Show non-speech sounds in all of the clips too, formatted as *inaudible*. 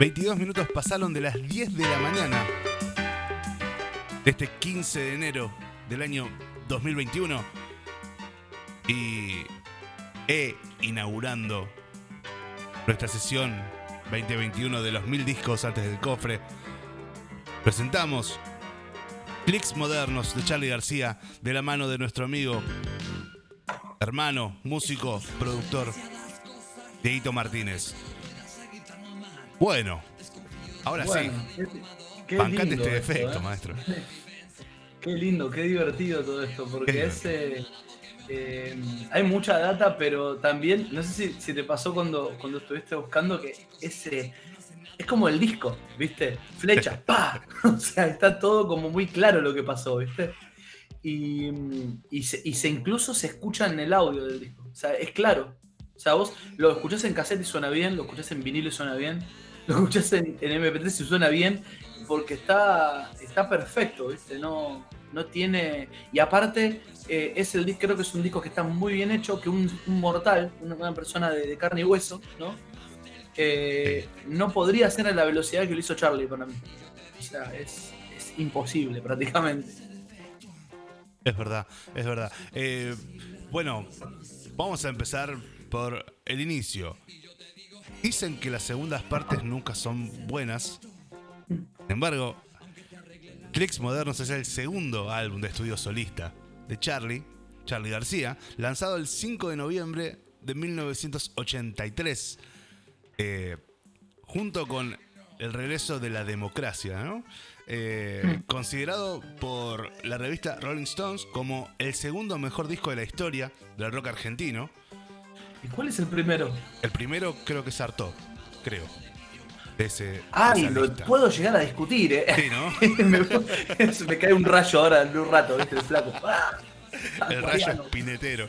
22 minutos pasaron de las 10 de la mañana de este 15 de enero del año 2021 y e inaugurando nuestra sesión 2021 de los mil discos antes del cofre. Presentamos Clicks Modernos de Charlie García de la mano de nuestro amigo, hermano, músico, productor, Dieguito Martínez. Bueno, ahora sí. Qué Bancate este esto, ¿eh? maestro. *laughs* Qué lindo, qué divertido todo esto, porque es, eh, eh, hay mucha data, pero también, no sé si, si te pasó cuando, cuando estuviste buscando que ese es como el disco, ¿viste? Flecha, *laughs* ¡pa! *laughs* O sea, está todo como muy claro lo que pasó, ¿viste? Y, y, se, y se incluso se escucha en el audio del disco, o sea, es claro. O sea, vos lo escuchás en cassette y suena bien, lo escuchás en vinilo y suena bien, lo escuchás en, en MP3 y suena bien, porque está, está perfecto, ¿viste? No, no tiene. Y aparte, eh, es el creo que es un disco que está muy bien hecho, que un, un mortal, una, persona de, de carne y hueso, ¿no? Eh, no podría hacer a la velocidad que lo hizo Charlie para mí. O sea, es, es imposible prácticamente. Es verdad, es verdad. Eh, bueno, vamos a empezar por el inicio. Dicen que las segundas partes nunca son buenas. Sin embargo, Clicks Modernos es el segundo álbum de estudio solista de Charlie, Charlie García, lanzado el 5 de noviembre de 1983, eh, junto con el regreso de la democracia, ¿no? Eh, considerado por la revista Rolling Stones como el segundo mejor disco de la historia del rock argentino. ¿Y cuál es el primero? El primero creo que es Artaud, creo. De ese, Ay, de lo lista. puedo llegar a discutir, ¿eh? Sí, ¿no? *laughs* *laughs* me, cae un rayo ahora en un rato, ¿viste? El flaco. ¡Ah! *laughs* El rayo espinetero.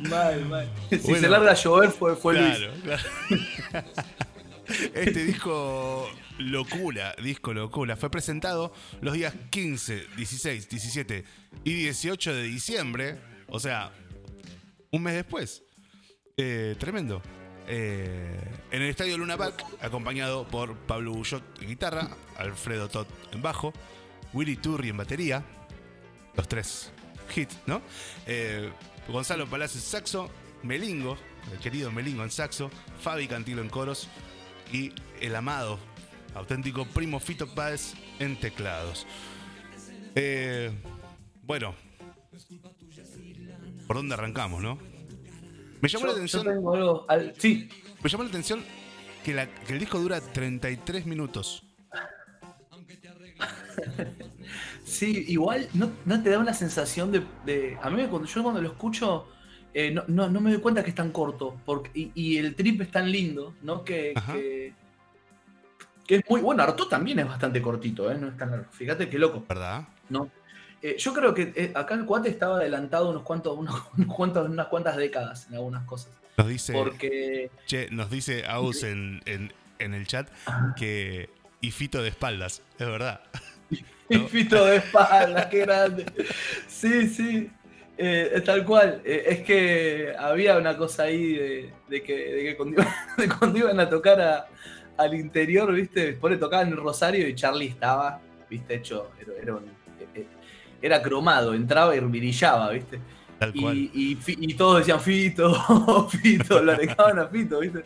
Mal, mal. Si Bueno. se larga a llover fue, fue Luis. Claro, claro. Este disco Locura, disco Locura, fue presentado los días 15, 16, 17 y 18 de diciembre, o sea, un mes después. Eh, tremendo. Eh, en el estadio Luna Park, acompañado por Pablo Bullot en guitarra, Alfredo Todd en bajo, Willy Turri en batería, los tres hits, ¿no? Eh, Gonzalo Palacios en saxo, Melingo, el querido Melingo en saxo, Fabi Cantilo en coros y el amado, auténtico primo Fito Páez en teclados. Bueno, ¿por dónde arrancamos, no? Me llamó la yo atención, tengo algo. al- sí, me llamó la atención que, la- que el disco dura 33 minutos. *laughs* sí, igual no, no te da una sensación de. de- a mí, cuando yo cuando lo escucho, eh, no, no, no me doy cuenta que es tan corto. Porque, y, y el trip es tan lindo, ¿no? Que que es muy bueno, Arto también es bastante cortito, ¿eh? No es tan largo. Fíjate qué loco. ¿Verdad? ¿no? Eh, yo creo que eh, acá el cuate estaba adelantado unos cuantos, unos, *laughs* unos cuantos, unas cuantas décadas en algunas cosas. Nos dice, Porque. che, nos dice Aus en, en- en el chat que. Y Fito de espaldas, es verdad. *laughs* Y Fito de espalda, qué grande. Sí, sí. eh, tal cual. Eh, es que había una cosa ahí de, de que, de que cuando, iban, *laughs* de cuando iban a tocar a- al interior, ¿viste? Después le tocaban el Rosario y Charlie estaba, ¿viste? Hecho. Era, era un- era cromado, entraba y brillaba, ¿viste? Tal cual. Y, y y todos decían Fito, *laughs* Fito, lo alejaban a Fito, ¿viste?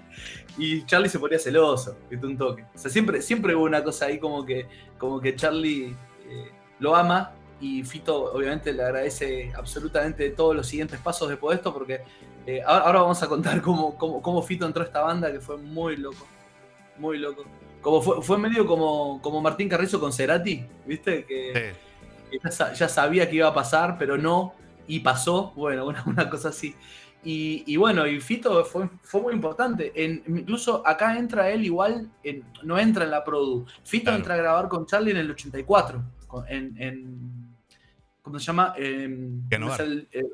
Y Charlie se ponía celoso, ¿viste? Un toque. O sea, siempre, siempre hubo una cosa ahí como que, como que Charlie eh, lo ama y Fito obviamente le agradece absolutamente todos los siguientes pasos después de esto porque eh, ahora, ahora vamos a contar cómo, cómo, cómo Fito entró a esta banda que fue muy loco, muy loco. Como fue, fue medio como, como Martín Carrizo con Cerati, ¿viste? Que, Sí. Ya, sa- ya sabía que iba a pasar, pero no, y pasó, bueno, *laughs* una, una cosa así. Y, y bueno, y Fito fue, fue muy importante. En- incluso acá entra él igual, en- no entra en la Produ. Fito Claro. entra a grabar con Charlie en el 84, con- en, en- ¿cómo se llama? En, Piano ¿cómo es Bar. el- eh,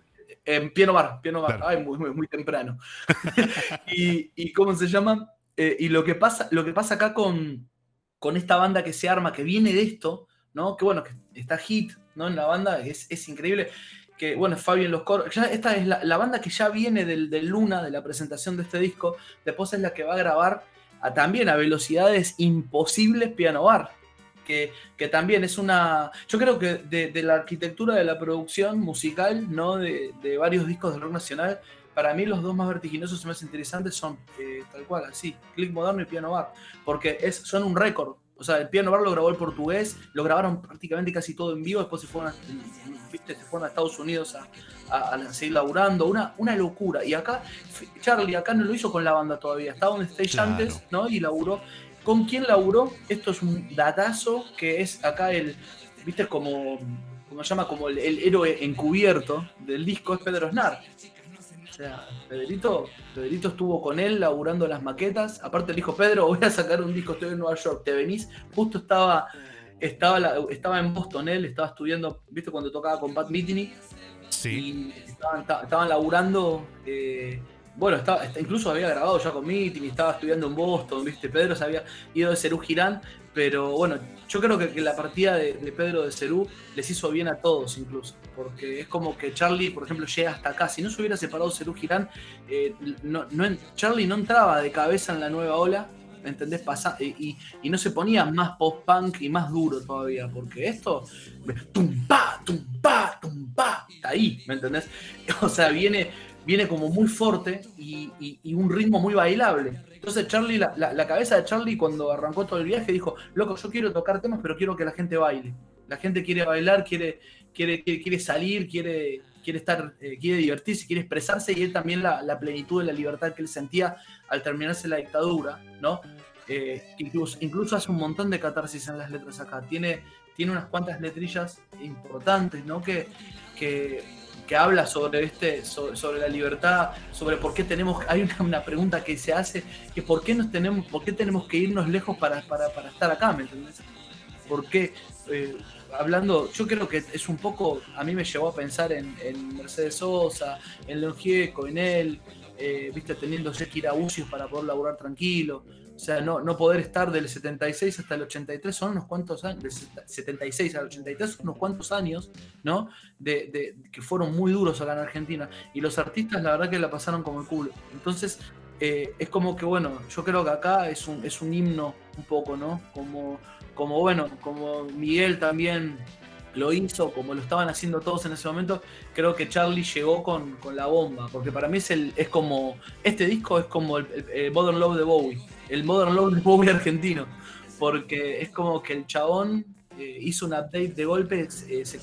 en Piano Bar, Piano Bar. Claro. Ay, muy, muy, muy temprano. *laughs* y, y ¿cómo se llama? Eh, y lo que pasa, lo que pasa acá con, con esta banda que se arma, que viene de esto, ¿no? Que bueno, que está hit, ¿no? En la banda, es, es increíble. que, bueno, Fabio en los coros. Ya, esta es la, banda que ya viene del, del, Luna, de la presentación de este disco. Después es la que va a grabar también a velocidades imposibles piano bar. Que, que, también es una. Yo creo que de, la arquitectura de la producción musical, ¿no? De, de, varios discos de rock nacional, para mí los dos más vertiginosos y más interesantes son eh, tal cual, así, Click Moderno y Piano Bar. Porque es, son un récord. O sea, el Piano Bar lo grabó el portugués, lo grabaron prácticamente casi todo en vivo, después se fueron a, ¿viste? Se fueron a Estados Unidos a, a, seguir laburando, una, una locura. Y acá, Charlie acá no lo hizo con la banda todavía, estaba en stage antes, ¿no? Y laburó. ¿Con quién laburó? Esto es un datazo que es acá el, ¿viste? Como, como se llama, como el, el héroe encubierto del disco, es Pedro Snar sea, Pedrito, estuvo con él laburando las maquetas. Aparte le dijo, Pedro, voy a sacar un disco, estoy en Nueva York, ¿te venís? Justo estaba, estaba, estaba en Boston él, estaba estudiando, ¿viste? Cuando tocaba con Pat Metheny. Sí. Y estaban, estaban laburando... Eh, bueno, estaba, incluso había grabado ya con Meeting estaba estudiando en Boston, ¿viste? Pedro se había ido de Cerú Girán, pero bueno, yo creo que, la partida de, Pedro de Cerú les hizo bien a todos incluso, porque es como que Charlie, por ejemplo, llega hasta acá. Si no se hubiera separado Cerú Girán, eh, Charlie no entraba de cabeza en la nueva ola, ¿entendés? Pasa, y, no se ponía más post-punk y más duro todavía, porque esto, tum pa, tum pa, tum pa, está ahí, ¿me entendés? *laughs* O sea, viene viene como muy fuerte y, un ritmo muy bailable. Entonces Charlie, la, cabeza de Charlie cuando arrancó todo el viaje dijo, loco, yo quiero tocar temas, pero quiero que la gente baile. La gente quiere bailar, quiere, quiere, quiere, salir, quiere, quiere estar, eh, quiere divertirse, quiere expresarse y él también la, plenitud de la libertad que él sentía al terminarse la dictadura, ¿no? Eh, incluso, incluso hace un montón de catarsis en las letras acá. Tiene, tiene unas cuantas letrillas importantes, ¿no? Que, que que habla sobre este sobre, la libertad, sobre por qué tenemos *laughs* hay una, pregunta que se hace que por qué nos tenemos por qué tenemos que irnos lejos para, para, para estar acá, ¿me entendés? Porque eh, hablando, yo creo que es un poco, a mí me llevó a pensar en, Mercedes Sosa, en León en él, eh, viste, teniendo que ir a para poder laburar tranquilo. O sea, no, no poder estar del 76 hasta el 83 son unos cuantos años, del 76 al 83 son unos cuantos años, ¿no? De, que fueron muy duros acá en Argentina. Y los artistas, la verdad que la pasaron como el culo. Entonces, eh, es como que, bueno, yo creo que acá es un, es un himno un poco, ¿no? Como, como, bueno, como Miguel también lo hizo, como lo estaban haciendo todos en ese momento, creo que Charlie llegó con, la bomba, porque para mí es, el, es como, este disco es como el Modern Love de Bowie el Modern Love Bowie argentino, porque es como que el chabón eh, hizo un update de golpe, eh, se,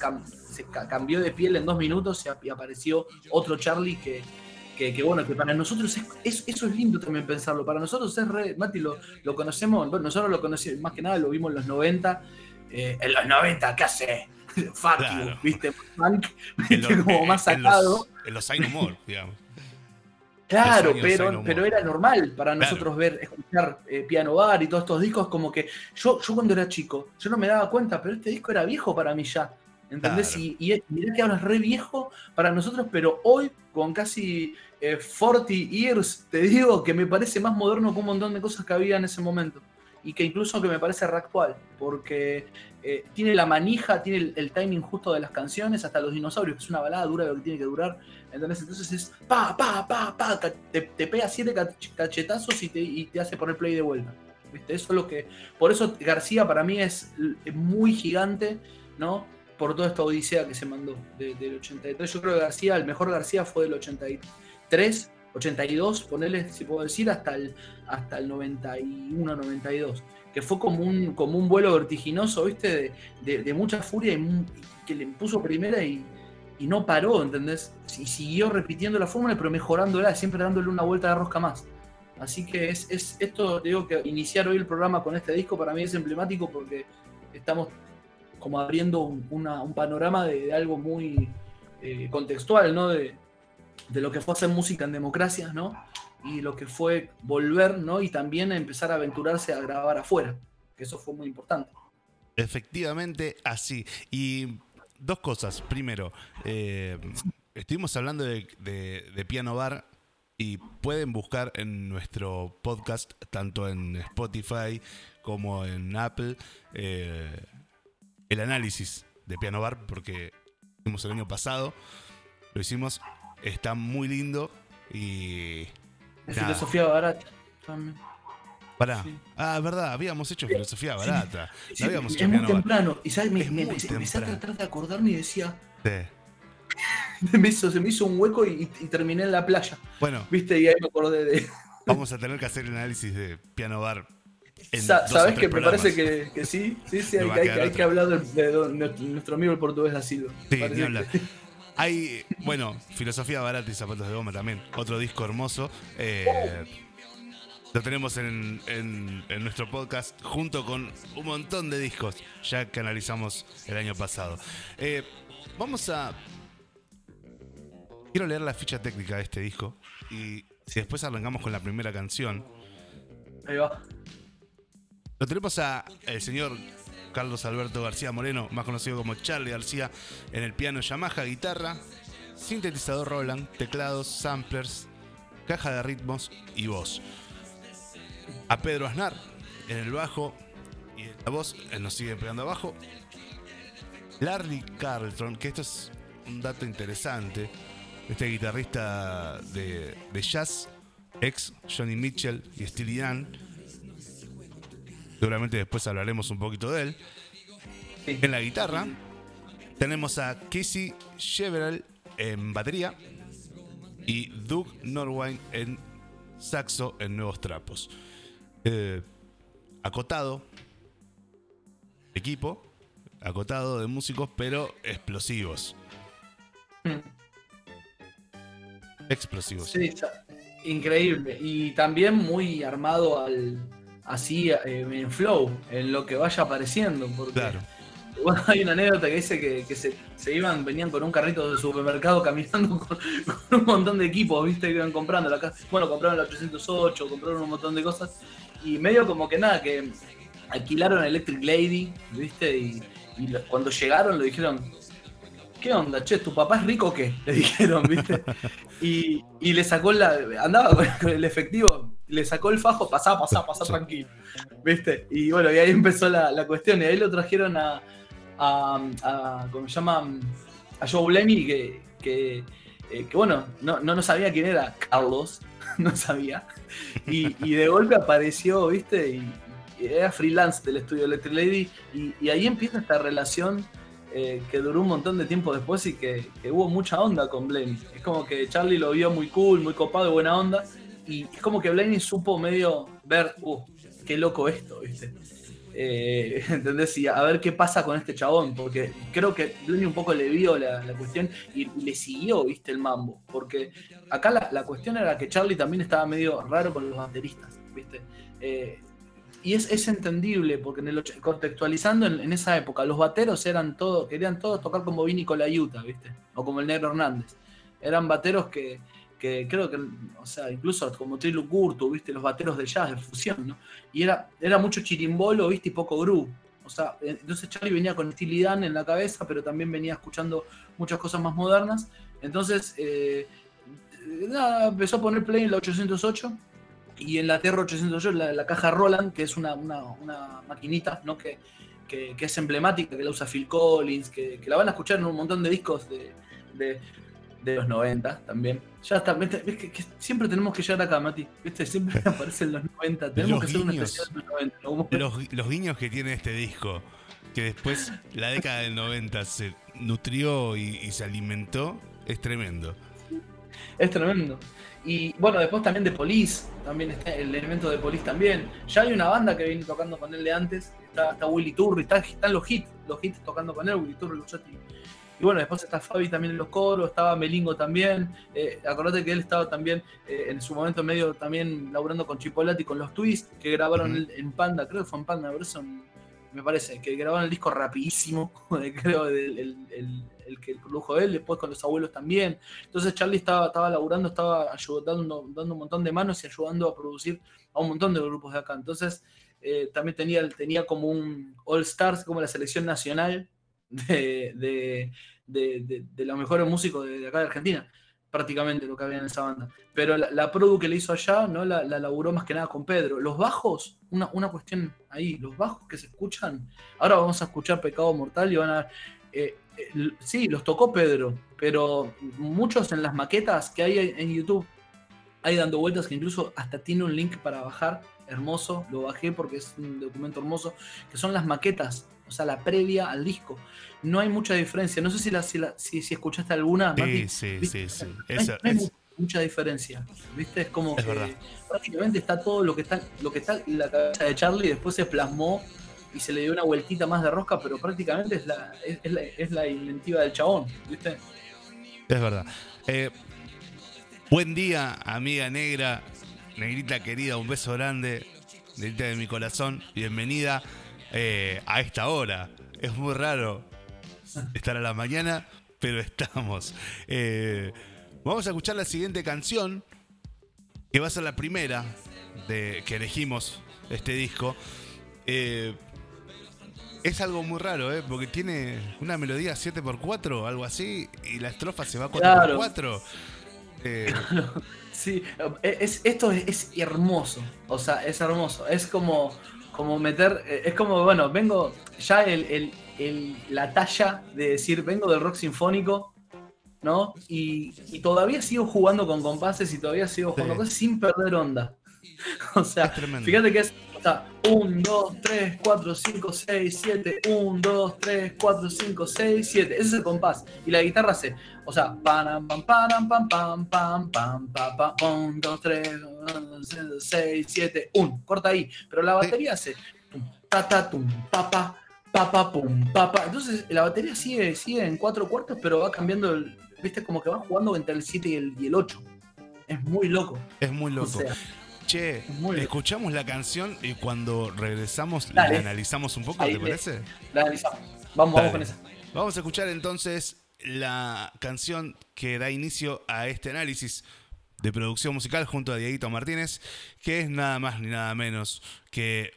cambió de piel en dos minutos y, apareció otro Charlie que, que, bueno, que para nosotros es, eso es lindo también pensarlo. Para nosotros es re, Mati, lo, lo conocemos, nosotros lo conocimos, más que nada lo vimos en los 90. Eh, en los 90, ¿qué hace? *laughs* Fuck you, ¿viste? ¿viste? como más sacado. En los, en los digamos. Claro, pero, pero era normal para nosotros ver, escuchar eh, Piano Bar y todos estos discos, como que yo, yo cuando era chico, yo no me daba cuenta, pero este disco era viejo para mí ya. ¿Entendés? Y, y, mirá que ahora es re viejo para nosotros, pero hoy, con casi 40 eh, years, te digo que me parece más moderno que un montón de cosas que había en ese momento. Y que incluso que me parece reactual, porque eh, tiene la manija, tiene el, timing justo de las canciones, hasta los dinosaurios, que es una balada dura lo que tiene que durar. Entonces es pa, pa, pa, pa, te, pega siete cachetazos y te, y te, hace poner play de vuelta. ¿Viste? Eso es lo que. Por eso García para mí es, muy gigante, ¿no? Por toda esta odisea que se mandó del 83. Yo creo que García, el mejor García fue del 83, 82, ponele, si puedo decir, hasta el, hasta el 91, 92. Que fue como un, como un vuelo vertiginoso, ¿viste? De, mucha furia y que le puso primera y y no paró, ¿entendés? Y siguió repitiendo la fórmula, pero mejorándola, siempre dándole una vuelta de rosca más. Así que es, es esto, digo que iniciar hoy el programa con este disco para mí es emblemático porque estamos como abriendo un, panorama de, algo muy eh, contextual, ¿no? De, de, lo que fue hacer música en democracias, ¿no? Y lo que fue volver, ¿no? Y también empezar a aventurarse a grabar afuera, que eso fue muy importante. Efectivamente, así. Y dos cosas. Primero, eh, estuvimos hablando de, Piano Bar y pueden buscar en nuestro podcast, tanto en Spotify como en Apple, eh, el análisis de Piano Bar, porque hicimos el año pasado. Lo hicimos, está muy lindo y. De filosofía barata también. Pará. Ah, verdad, habíamos hecho filosofía barata. Sí, habíamos es hecho muy piano bar. temprano. Y sabes, me, Es me- me- empecé a tratar de acordarme y decía, Sí. *laughs* me hizo- se me hizo un hueco y, y terminé en la playa. Bueno, ¿Viste? Y ahí me acordé de. *laughs* vamos a tener que hacer el análisis de piano bar. Sa- ¿Sabes que me parece que, que sí? Sí, sí, *laughs* hay, hay hay que hablar de, de nuestro amigo el portugués da Silva. Sí, ni hablar. que- Hay, bueno, Filosofía Barata y Zapatos de Goma también. Otro disco hermoso. Eh, lo tenemos en, en- en nuestro podcast junto con un montón de discos ya que analizamos el año pasado. Eh, vamos a... Quiero leer la ficha técnica de este disco y si después arrancamos con la primera canción. Ahí va. Lo tenemos a el señor Carlos Alberto García Moreno, más conocido como Charlie García, en el piano Yamaha, guitarra, sintetizador Roland, teclados, samplers, caja de ritmos y voz. A Pedro Aznar en el bajo y la voz, él nos sigue pegando abajo. Larry Carlton, que esto es un dato interesante, este guitarrista de, jazz, ex Johnny Mitchell y Steely Dan, Seguramente después hablaremos un poquito de él. En la guitarra tenemos a Casey Chevrolet en batería y Doug Norwine en saxo en Nuevos Trapos. Eh, acotado, equipo, acotado de músicos, pero explosivos. Mm. Explosivos. Sí, increíble. Y también muy armado al así eh, en flow, en lo que vaya apareciendo. Porque Claro. bueno, hay una anécdota que dice que, que se, se iban, venían con un carrito de supermercado caminando *laughs* con, con un montón de equipos, viste, que iban comprando la casa. Bueno, compraron la 808, compraron un montón de cosas. Y medio como que nada, que alquilaron Electric Lady, viste, y, y lo- cuando llegaron le dijeron, ¿qué onda, che? ¿Tu papá es rico o qué? *laughs* Le dijeron, ¿viste? Y, y le sacó la. Andaba con, con el efectivo, le sacó el fajo, pasá, pasá, pasá tranquilo. ¿Viste? Y bueno, y ahí empezó la, la cuestión. Y ahí lo trajeron a. a, a ¿Cómo se llama? A Joe Lemmy, que. que eh, que bueno, no, no, no sabía quién era Carlos, *laughs* no sabía. Y, de golpe apareció, ¿viste? Y, era freelance del estudio Electric Lady. Y, ahí empieza esta relación eh, que duró un montón de tiempo después y que, hubo mucha onda con Blaney. Es como que Charlie lo vio muy cool, muy copado, buena onda. Y es como que Blaney supo medio ver, uh, qué loco esto, ¿viste? Eh, *laughs* ¿Entendés? Y a ver qué pasa con este chabón, porque creo que Blaney un poco le vio la, la cuestión y le siguió, ¿viste? El mambo. Porque acá la, la cuestión era que Charlie también estaba medio raro con los bateristas, ¿viste? Eh, y es, es entendible, porque en el, contextualizando en, en esa época, los bateros eran todos, querían todos tocar como Vini Colaiuta, ¿viste? O como el Negro Hernández. Eran bateros que, que creo que, o sea, incluso como Trilu Curto, ¿viste? Los bateros de jazz, de fusión, ¿no? Y era, era mucho chirimbolo, ¿viste? Y poco groove. O sea, eh, entonces Charlie venía con Steely en la cabeza, pero también venía escuchando muchas cosas más modernas. Entonces, eh, nada, empezó a poner play en la 808 y en la TR 808 la, caja Roland, que es una, una, maquinita ¿no? que, que, es emblemática, que la usa Phil Collins, que, la van a escuchar en un montón de discos de, de los 90 también. Ya está, ¿viste? ves que, que siempre tenemos que llegar acá, Mati. ¿Viste? Siempre *laughs* aparecen los 90. Tenemos Los que hacer un especial de los 90. en algún momento. Los, los guiños que tiene este disco, que después la década del 90 se nutrió y, y se alimentó, es tremendo. Es tremendo. Y bueno, después también de Police, también está el elemento de Police también. Ya hay una banda que viene tocando con él de antes, está, está Willy Turri, está- están los hits, los hits tocando con él, Willy Turri, Luchotti. Y bueno, después está Fabi también en los coros, estaba Melingo también. Eh, acordate que él estaba también eh, en su momento medio también laburando con Chipolati con los Twists, que grabaron el- en Panda, creo que fue en Panda, por eso me parece, que grabaron el disco rapidísimo, *laughs* creo, el, el- el- el que produjo él, después con los abuelos también. Entonces Charlie estaba, estaba laburando, estaba ayudando, dando un montón de manos y ayudando a producir a un montón de grupos de acá. Entonces eh, también tenía, tenía como un All Stars, como la selección nacional de, de, de- de- los mejores músicos de, acá de Argentina, prácticamente lo que había en esa banda. Pero la, produ que le hizo allá, ¿no? La, la laburó más que nada con Pedro. Los bajos, una, una cuestión ahí, los bajos que se escuchan, ahora vamos a escuchar Pecado Mortal y van a eh, eh, sí, los tocó Pedro, pero muchos en las maquetas que hay en YouTube hay dando vueltas que incluso hasta tiene un link para bajar, hermoso, lo bajé porque es un documento hermoso, que son las maquetas, o sea, la previa al disco. No hay mucha diferencia, no sé si, la, si, si, escuchaste alguna. Sí, sí, sí, sí, No hay, mucha diferencia, ¿viste? Es como prácticamente está todo lo que está, lo que está en la cabeza de Charlie, después se plasmó y se le dio una vueltita más de rosca, pero prácticamente es la, es, la, es la inventiva del chabón, ¿viste? Es verdad. Eh, buen día, amiga negra, negrita querida, un beso grande, negrita de mi corazón, bienvenida eh, a esta hora. Es muy raro estar a la mañana, pero estamos. Eh, vamos a escuchar la siguiente canción, que va a ser la primera de, que elegimos este disco. Eh, es algo muy raro, ¿eh? Porque tiene una melodía 7x4, algo así, y la estrofa se va 4x4. Eh, *laughs* sí, es, esto es, hermoso. O sea, es hermoso. Es como, como meter. Eh, es como, bueno, vengo. Ya el, la talla de decir, vengo del rock sinfónico, ¿no? Y, todavía sigo jugando con compases y todavía sigo jugando cosas sin perder onda. *laughs* O sea, fíjate que es 1, 2, 3, 4, 5, 6, 7. 1, 2, 3, 4, 5, 6, 7. Ese es el compás. Y la guitarra hace, o sea, pam, pam, pam, pam, pam, pam, pam, pam, pam, 1, 2, 3, 6, 7, 1. Corta ahí. Pero la batería hace, ta, ta, tum, pa, pa, pa, pa, pum, pa, pa. Entonces la batería sigue, sigue en cuatro cuartos, pero va cambiando, el, viste, como que va jugando entre el 7 y el, y el 8. Es muy loco. Es muy loco. O sea, Che, escuchamos la canción y cuando regresamos la analizamos un poco, ¿te parece? La analizamos. Vamos, vamos con esa. Vamos a escuchar entonces la canción que da inicio a este análisis de producción musical junto a Dieguito Martínez, que es nada más ni nada menos que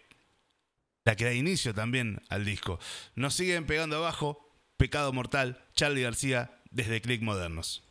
la que da inicio también al disco. Nos siguen pegando abajo, Pecado Mortal, Charlie García, desde Click Modernos.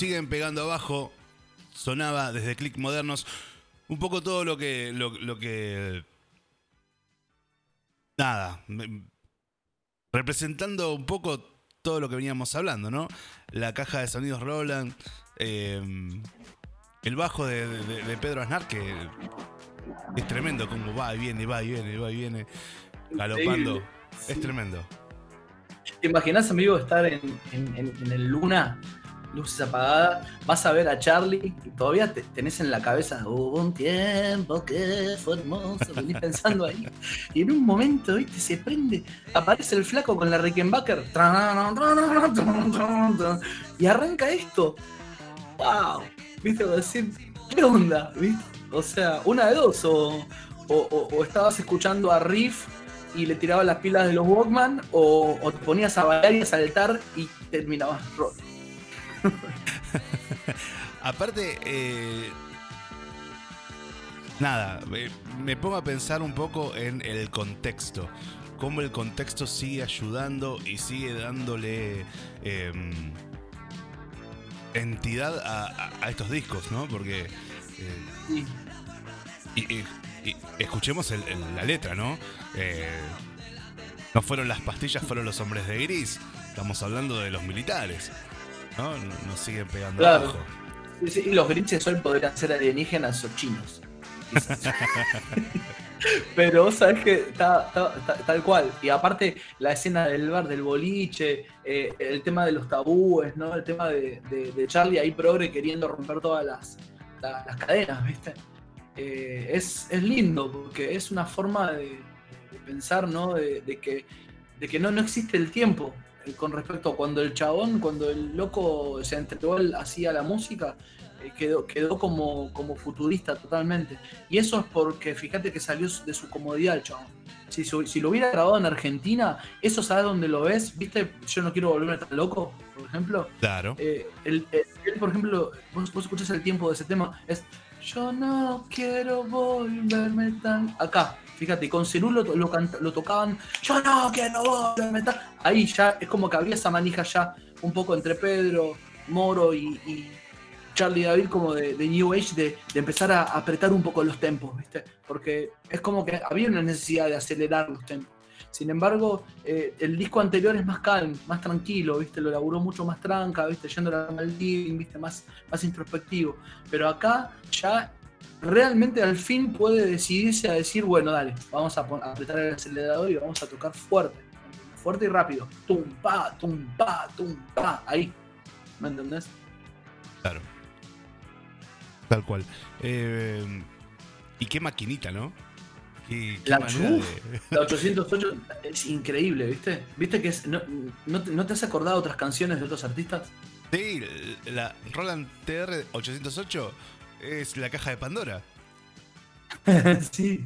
Siguen pegando abajo. Sonaba desde Click Modernos un poco todo lo que. lo, que. Nada. Representando un poco todo lo que veníamos hablando, ¿no? La caja de sonidos Roland. Em, el bajo de, Pedro Aznar, que es tremendo, como va y viene, va y viene, va y viene, galopando. Es tremendo. ¿Te imaginas, amigo, estar en, en el Luna luces apagadas, vas a ver a Charlie y todavía te, tenés en la cabeza, hubo un tiempo que fue hermoso, venís *laughs* pensando ahí. Y en un momento, viste, se prende, aparece el flaco con la Rickenbacker y arranca esto. ¡Wow! ¿Viste? decir, ¿qué onda? ¿Viste? O sea, una de dos, o, o, estabas escuchando a Riff y le tirabas las pilas de los Walkman, o, te ponías a bailar y a saltar y terminabas roto. *laughs* Aparte, eh, nada, me, pongo a pensar un poco en el contexto. Cómo el contexto sigue ayudando y sigue dándole em, entidad a, estos discos, ¿no? Porque. Eh, y, escuchemos la letra, ¿no? Eh, no fueron las pastillas, fueron los hombres de gris. Estamos hablando de los militares. ¿No? Nos siguen pegando claro. y los grises hoy podrían ser alienígenas o chinos. *laughs* Pero vos sabés que está, tal cual. Y aparte, la escena del bar, del boliche, eh, el tema de los tabúes, ¿no? El tema de, Charlie ahí progre queriendo romper todas las, cadenas, ¿viste? Eh, es, lindo porque es una forma de, pensar, ¿no? De, que, de que no, no existe el tiempo. Con respecto a cuando el chabón, cuando el loco se entregó hacía la música, eh, quedó, quedó como, como futurista totalmente. Y eso es porque fíjate que salió de su comodidad el chabón. Si, si lo hubiera grabado en Argentina, eso sabes dónde lo ves, ¿viste? Yo no quiero volverme tan loco, por ejemplo. Claro. Eh, él, por ejemplo, vos, vos escuchás el tiempo de ese tema, es yo no quiero volverme tan. Acá, fíjate, con Cerú lo, tocaban. Yo no quiero volverme tan. Ahí ya es como que había esa manija ya un poco entre Pedro, Moro y, Charlie David, como de, New Age, de, empezar a apretar un poco los tempos, ¿viste? Porque es como que había una necesidad de acelerar los tempos. Sin embargo, eh, el disco anterior es más calmo, más tranquilo, ¿viste? Lo laburó mucho más tranca, ¿viste? Yendo al living, ¿viste? Más, más introspectivo. Pero acá ya realmente al fin puede decidirse a decir, bueno, dale, vamos a, apretar el acelerador y vamos a tocar fuerte. Fuerte y rápido. Tum, pa, tum, pa, tum, pa. Ahí. ¿Me entendés? Claro. Tal cual. Eh, y qué maquinita, ¿no? la, 808 *laughs* es increíble, ¿viste? ¿Viste que es, no, te, has acordado otras canciones de otros artistas? Sí, la Roland TR 808 es la caja de Pandora. *laughs* sí,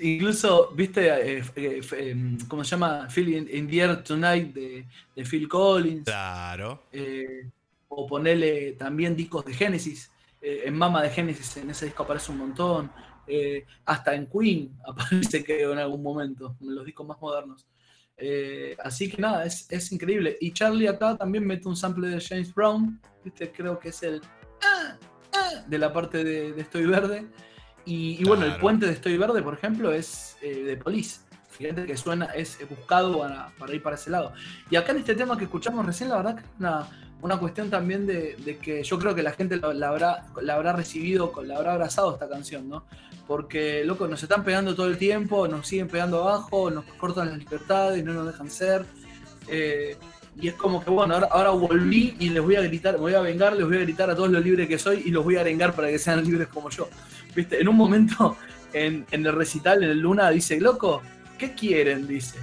incluso, viste, eh, eh, em, ¿cómo se llama? Feeling in, the Air Tonight de, Phil Collins. Claro. Eh, o ponerle también discos de Genesis. en Mama de Genesis, en ese disco aparece un montón. Eh, hasta en Queen *laughs* aparece que en algún momento, en los discos más modernos. Eh, así que nada, es, increíble. Y Charlie acá también mete un sample de James Brown, ¿viste? creo que es el ah, de la parte de, Estoy Verde. Y, bueno, el puente de Estoy Verde, por ejemplo, es eh, de Police. Fíjate que suena, es buscado para, ir para ese lado. Y acá en este tema que escuchamos recién, la verdad que es una, una cuestión también de, que yo creo que la gente la, habrá, la habrá recibido, la habrá abrazado esta canción, ¿no? Porque, loco, nos están pegando todo el tiempo, nos siguen pegando abajo, nos cortan la libertad y no nos dejan ser. Eh, y es como que, bueno, ahora, volví y les voy a gritar, voy a vengar, les voy a gritar a todos los libres que soy y los voy a arengar para que sean *laughs* libres como yo. ¿Viste? En un momento, en, el recital, en el Luna, dice, loco, ¿qué quieren? Dice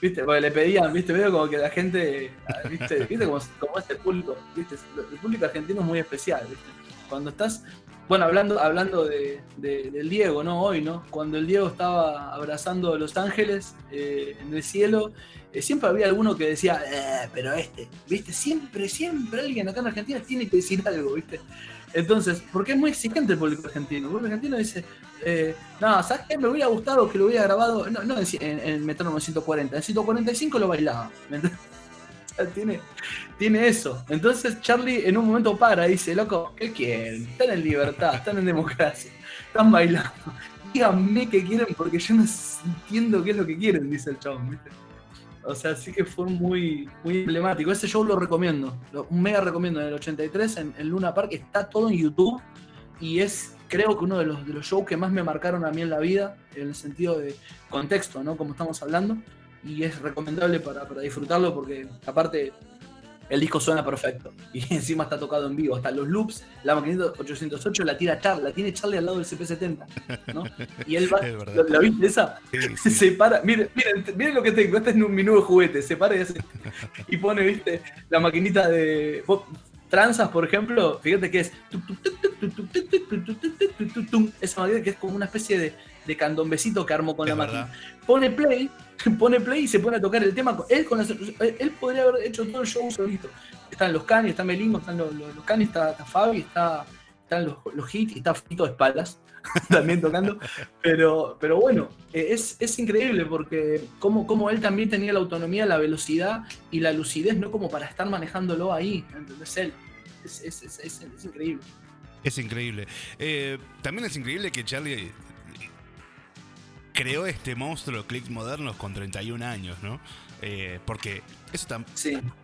¿Viste? Porque le pedían, ¿viste? Veo como que la gente, ¿viste? ¿Viste? Como, como es el público, ¿viste? El público argentino es muy especial, ¿viste? Cuando estás, bueno, hablando, hablando de, del Diego, ¿no? Hoy, ¿no? Cuando el Diego estaba abrazando a Los Ángeles eh, en el cielo, eh, siempre había alguno que decía, eh, pero este, ¿viste? Siempre, siempre alguien acá en Argentina tiene que decir algo, ¿viste? Entonces, porque es muy exigente el público argentino. El público argentino dice, eh, no, ¿sabes qué? Me hubiera gustado que lo hubiera grabado, no, no en, en, Metrónomo 140, en 145 lo bailaba. *laughs* *laughs* tiene, tiene eso. Entonces Charlie en un momento para y dice, loco, ¿qué quieren? Están en libertad, están en democracia, están bailando. Díganme qué quieren porque yo no entiendo qué es lo que quieren, dice el chabón. O sea, sí que fue muy, muy emblemático. Ese show lo recomiendo, lo, mega recomiendo. En el 83, en, en Luna Park, está todo en YouTube y es creo que uno de los, de los shows que más me marcaron a mí en la vida, en el sentido de contexto, ¿no? Como estamos hablando, y es recomendable para, para disfrutarlo porque aparte el disco suena perfecto *laughs* y encima está tocado en vivo. Hasta los loops, la maquinita 808 la tira Charlie, la tiene Charlie al lado del CP70. ¿no? Y él va, *laughs* ¿la viste esa? *laughs* Se para, miren, miren, miren, lo que tengo, este es mi nuevo juguete, se para y hace, y pone, viste, la maquinita de tranzas, por ejemplo, fíjate que es esa maquinita que es como una especie de, de candombecito que armó con la máquina. Pone play, pone play y se pone a tocar el tema. Él, con él podría haber hecho todo el show solito. Están los canis, está Melingo, están los, los, canis, está, Fabi, está, están los, los hits y está Fito de espaldas *laughs* también tocando. Pero, pero bueno, es, es increíble porque como, como él también tenía la autonomía, la velocidad y la lucidez, no como para estar manejándolo ahí, ¿entendés? Él. Es, es, es, es increíble. Es increíble. Eh, también es increíble que Charlie creó este monstruo de clics modernos con 31 años, ¿no? Eh, porque eso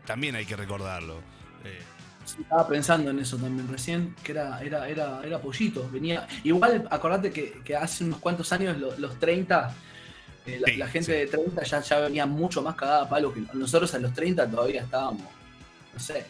también hay que recordarlo. Eh, estaba pensando en eso también recién, que era, era, era, era pollito. Venía. Igual acordate que, hace unos cuantos años, los, 30, eh, la, gente de 30 ya, ya venía mucho más cagada a palo que nosotros a los 30 todavía estábamos, no sé,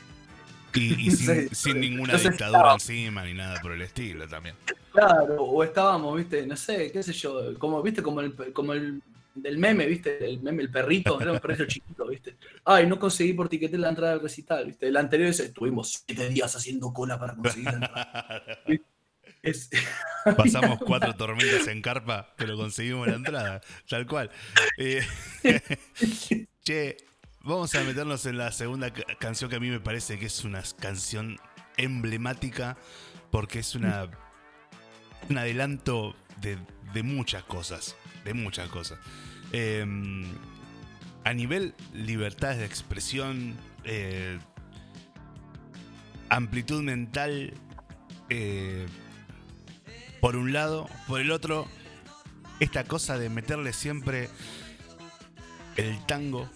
y, *laughs* sin, ninguna dictadura encima ni nada por el estilo también. Claro, o estábamos, viste, no sé, qué sé yo, como, viste, como el, como el del meme, viste, el meme, el perrito, era un perrito chiquito, viste. Ay, no conseguí por tiquete la entrada al recital, viste. El anterior dice, estuvimos siete días haciendo cola para conseguir la entrada. *laughs* *laughs* Pasamos cuatro tormentas en carpa, pero conseguimos la entrada, tal cual. Eh, *laughs* che, Vamos a meternos en la segunda canción que a mí me parece que es una canción emblemática porque es una un adelanto de, muchas cosas, de muchas cosas. Em, a nivel libertad de expresión, eh, amplitud mental, eh, por un lado, por el otro, esta cosa de meterle siempre el tango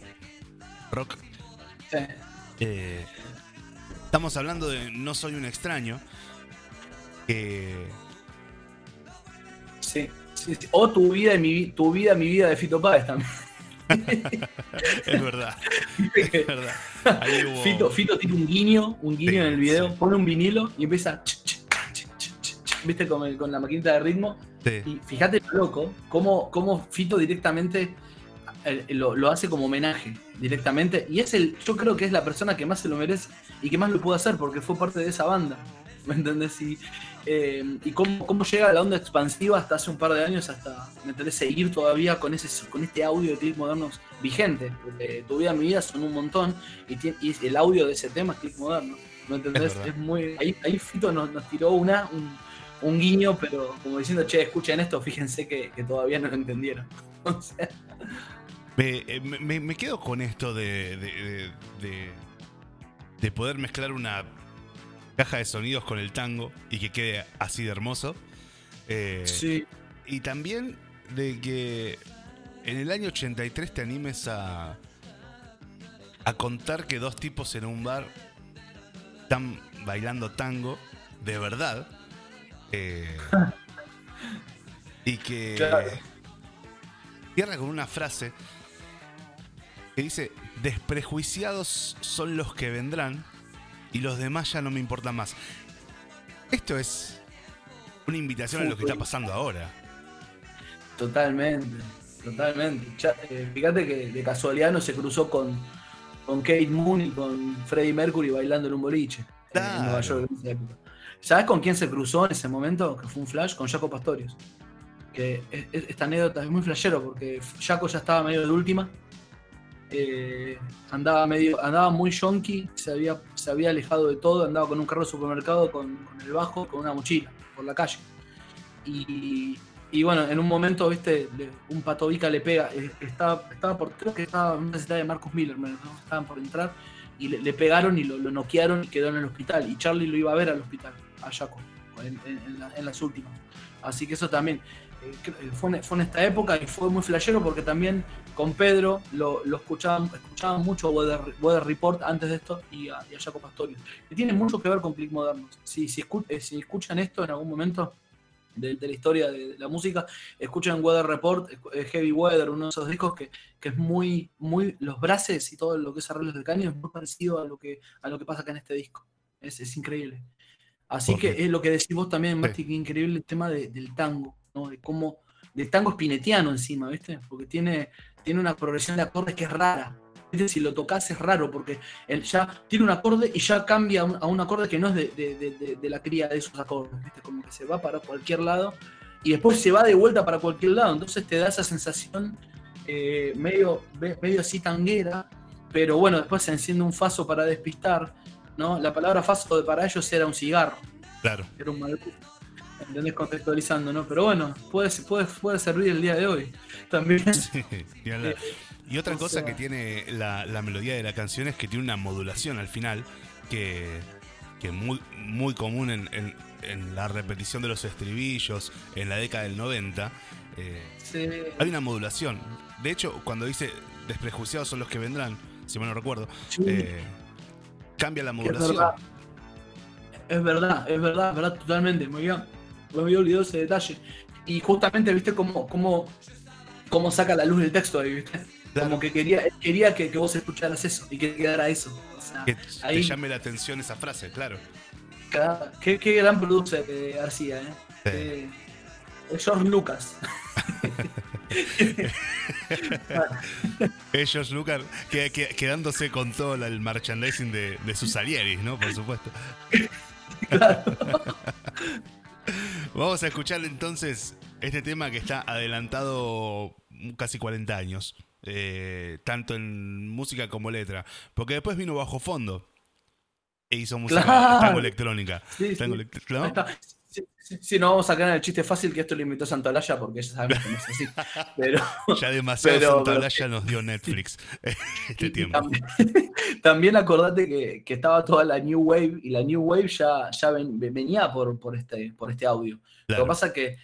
rock. Eh, estamos hablando de No soy un extraño. Sí, O tu vida y mi, tu vida, mi vida de Fito Páez también. *laughs* es verdad. es verdad. *laughs* Fito, tiene un guiño, un guiño en el video, pone un vinilo y empieza. ¿Viste? Con, con la maquinita de ritmo. Y fíjate loco, cómo, cómo Fito directamente lo, hace como homenaje directamente. Y es el, yo creo que es la persona que más se lo merece y que más lo pudo hacer porque fue parte de esa banda. ¿Me entendés? Y, eh, y cómo, cómo, llega la onda expansiva hasta hace un par de años, hasta, ¿me entendés? Seguir todavía con, ese, con este audio de clips modernos vigente. Porque tu vida, mi vida son un montón y, el audio de ese tema es clip moderno. ¿Me entendés? Es, muy. Ahí, ahí Fito nos, tiró una, un, guiño, pero como diciendo, che, escuchen esto, fíjense que, todavía no lo entendieron. *laughs* O sea, eh, me, quedo con esto de, de, poder mezclar una caja de sonidos con el tango y que quede así de hermoso. Eh, sí. Y también de que en el año 83 te animes a, a contar que dos tipos en un bar están bailando tango de verdad. Eh, y que cierra con una frase que dice, desprejuiciados son los que vendrán y los demás ya no me importan más. Esto es una invitación a lo que está pasando ahora. Totalmente, totalmente. Eh, fíjate que de casualidad no se cruzó con, con Kate Moon y con Freddie Mercury bailando en un boliche en Nueva York ¿Sabes con quién se cruzó en ese momento? Que fue un flash con Jaco Pastorius. Que esta anécdota es muy flashero porque Jaco ya estaba medio de última eh, andaba medio, andaba muy yonky, se había, se había alejado de todo, andaba con un carro de supermercado con, el bajo, con una mochila por la calle. Y, bueno, en un momento, viste, un patovica le pega, eh, estaba, estaba por, creo que estaba en una ciudad de Marcus Miller, estaban por entrar, y le, pegaron y lo, noquearon y quedó en el hospital. Y Charlie lo iba a ver al hospital, a Jaco, en, las últimas. Así que eso también eh, eh, fue, en, esta época y fue muy flashero porque también con Pedro lo, escuchaban, escuchaban mucho Weather, Weather, Report antes de esto y a, Jaco Pastorius. Y tiene mucho que ver con Click Modernos. Si, si, eh, si escuchan esto en algún momento, de, la historia de, la música, escuchen Weather Report, Heavy Weather, uno de esos discos que, es muy, muy, los braces y todo lo que es arreglos de caño es muy parecido a lo que, a lo que pasa acá en este disco. Es, increíble. Así que es lo que decís vos también, Mati, que increíble el tema del tango, ¿no? De cómo, del tango espinetiano encima, ¿viste? Porque tiene, tiene una progresión de acordes que es rara si lo tocas es raro porque él ya tiene un acorde y ya cambia a un acorde que no es de, la cría de esos acordes, como que se va para cualquier lado y después se va de vuelta para cualquier lado, entonces te da esa sensación eh, medio, medio así tanguera, pero bueno, después se enciende un faso para despistar, ¿no? La palabra faso para ellos era un cigarro. Claro. Era un ¿Entendés? Contextualizando, ¿no? Pero bueno, puede, puede, puede servir el día de hoy también. *laughs* Y otra cosa que tiene la, melodía de la canción es que tiene una modulación al final que, es muy, muy común en, la repetición de los estribillos en la década del 90. Eh, hay una modulación. De hecho, cuando dice desprejuiciados son los que vendrán, si mal no recuerdo, eh, cambia la modulación. Es verdad, es verdad, es verdad, totalmente. Me había, me había olvidado ese detalle. Y justamente, viste cómo, cómo, cómo saca la luz del texto ahí, viste. Como que quería, quería que, vos escucharas eso y que quedara eso. que te llame la atención esa frase, claro. qué, gran producer de García, ¿eh? eh George Lucas. *laughs* Ellos, Lucas, que, quedándose con todo el merchandising de, sus Salieris, ¿no? Por supuesto. *laughs* Claro. *laughs* Vamos a escuchar entonces este tema que está adelantado casi 40 años. Eh, tanto en música como letra. Porque después vino Bajo Fondo e hizo música tango electrónica. Sí, sí. no vamos a sacar el chiste fácil que esto lo invitó Santalaya porque ya sabemos que no es así. *laughs* Pero, ya demasiado Santalaya nos dio Netflix *laughs* este tiempo. También, *laughs* acordate que, estaba toda la New Wave y la New Wave ya, ya venía por, por, este, por este audio. Lo que pasa es que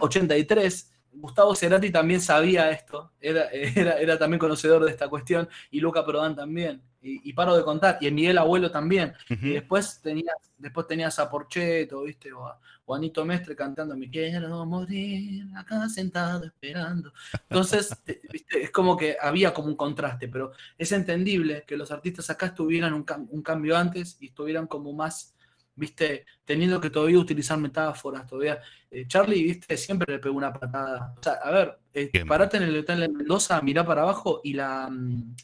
83 Gustavo Cerati también sabía esto, *laughs* era, era, también conocedor de esta cuestión, y Luca Prodan también, y, paro de contar, y el Miguel Abuelo también. Y después tenías, después tenías a Porcheto, ¿viste? O a, Anito Mestre cantando Me quiero morir acá sentado esperando. Entonces, *laughs* es como que había como un contraste, pero es entendible que los artistas acá estuvieran un, un cambio antes y estuvieran como más viste, teniendo que todavía utilizar metáforas, todavía. Eh, Charlie, viste, siempre le pegó una patada. O sea, a ver, eh, parate en el hotel de Mendoza, mirá para abajo y mm,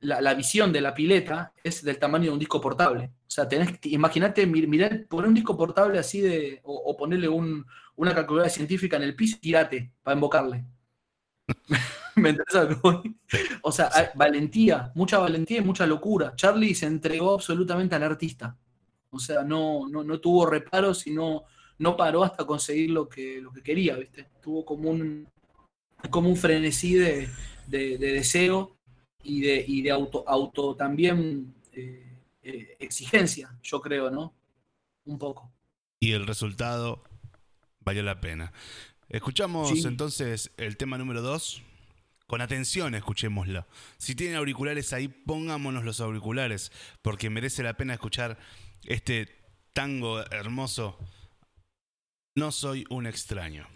la, la, visión de la pileta es del tamaño de un disco portable. O sea, tenés imagínate, mirar, poner un disco portable así de, o, ponerle un, una calculadora científica en el piso y tirate para invocarle. *laughs* ¿Me entiendes? O sea, valentía, mucha valentía y mucha locura. Charlie se entregó absolutamente al artista. O sea, no, no, tuvo reparos y no, no paró hasta conseguir lo que, lo que quería, ¿viste? Tuvo como un, como un frenesí de, deseo y de, y de auto, auto también eh, eh, exigencia, yo creo, ¿no? Un poco. Y el resultado valió la pena. Escuchamos entonces el tema número 2. Con atención, escuchémoslo. Si tienen auriculares ahí, pongámonos los auriculares, porque merece la pena escuchar este tango hermoso, No soy un extraño.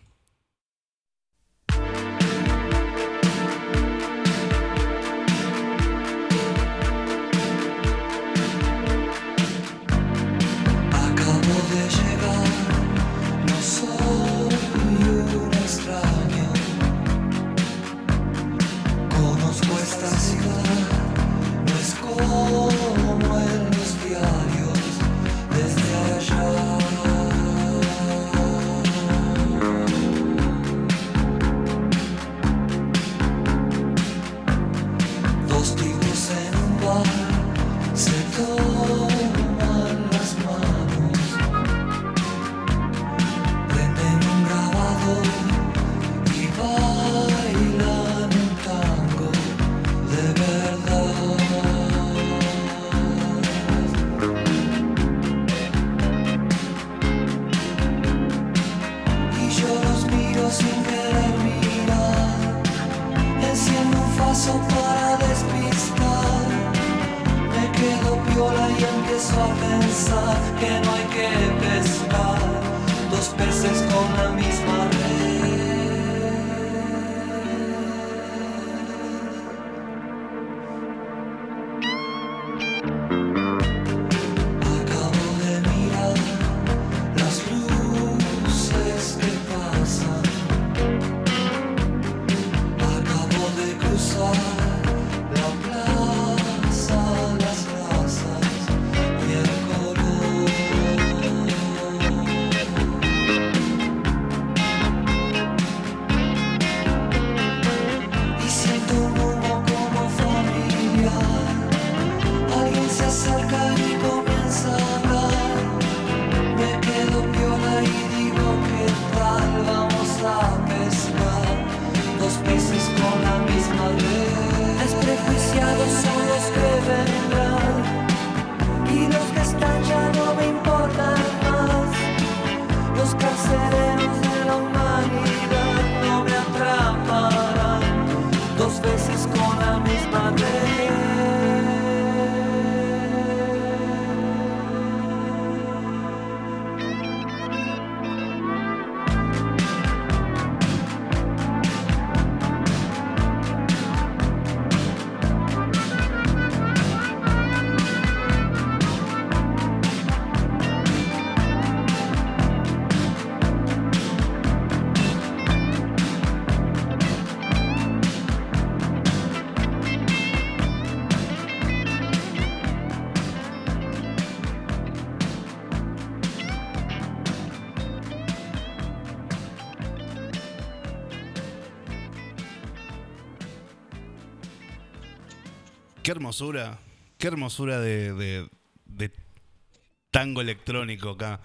Y empiezo a pensar que no hay que pescar dos peces con la misma Qué hermosura, qué hermosura de, de- tango electrónico acá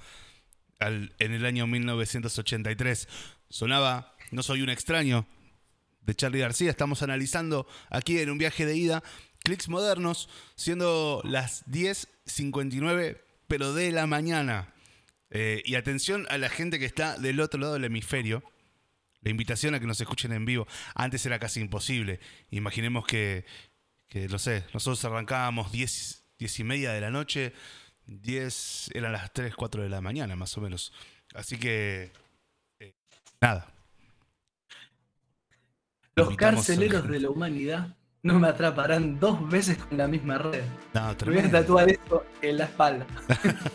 en el año 1983. Sonaba No soy un extraño de Charlie García. Estamos analizando aquí en un viaje de ida clics modernos, siendo las 10.59, pero de la mañana. Eh, y atención a la gente que está del otro lado del hemisferio. La invitación a que nos escuchen en vivo. Antes era casi imposible. Imaginemos que, que no sé, nosotros arrancábamos 10, 10 y media de la noche. 10 eran las 3, 4 de la mañana, más o menos. Así que. eh, nada. Los a- carceleros de la humanidad no me atraparán dos veces con la misma red. No, Me voy a tatuar esto en la espalda. *laughs*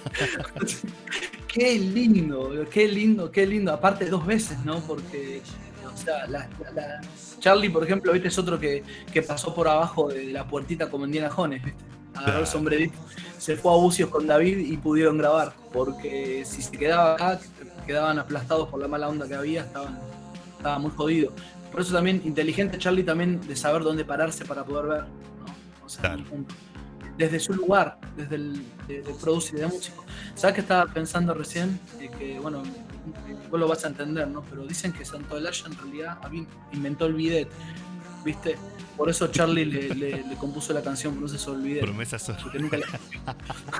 *laughs* qué lindo, qué lindo, qué lindo. Aparte dos veces, ¿no? Porque, o sea, la- la- la- Charlie, por ejemplo, ¿viste? es otro que, que pasó por abajo de la puertita como Indiana Jones, ¿viste? Agarró el sombrerito. Se fue a Bucios con David y pudieron grabar. Porque si se quedaba acá, quedaban aplastados por la mala onda que había, estaban, estaba muy jodido. Por eso también, inteligente Charlie también de saber dónde pararse para poder ver, ¿no? O sea, Claro. un punto. desde su lugar, desde el de, de producir, de músico. ¿Sabes qué estaba pensando recién? Que, bueno, vos lo vas a entender, ¿no? Pero dicen que Santolaya en realidad inventó el bidet, ¿viste? Por eso Charlie le, le- le compuso la canción Bruces sobre el bidet. Promesas son- Porque nunca la *laughs*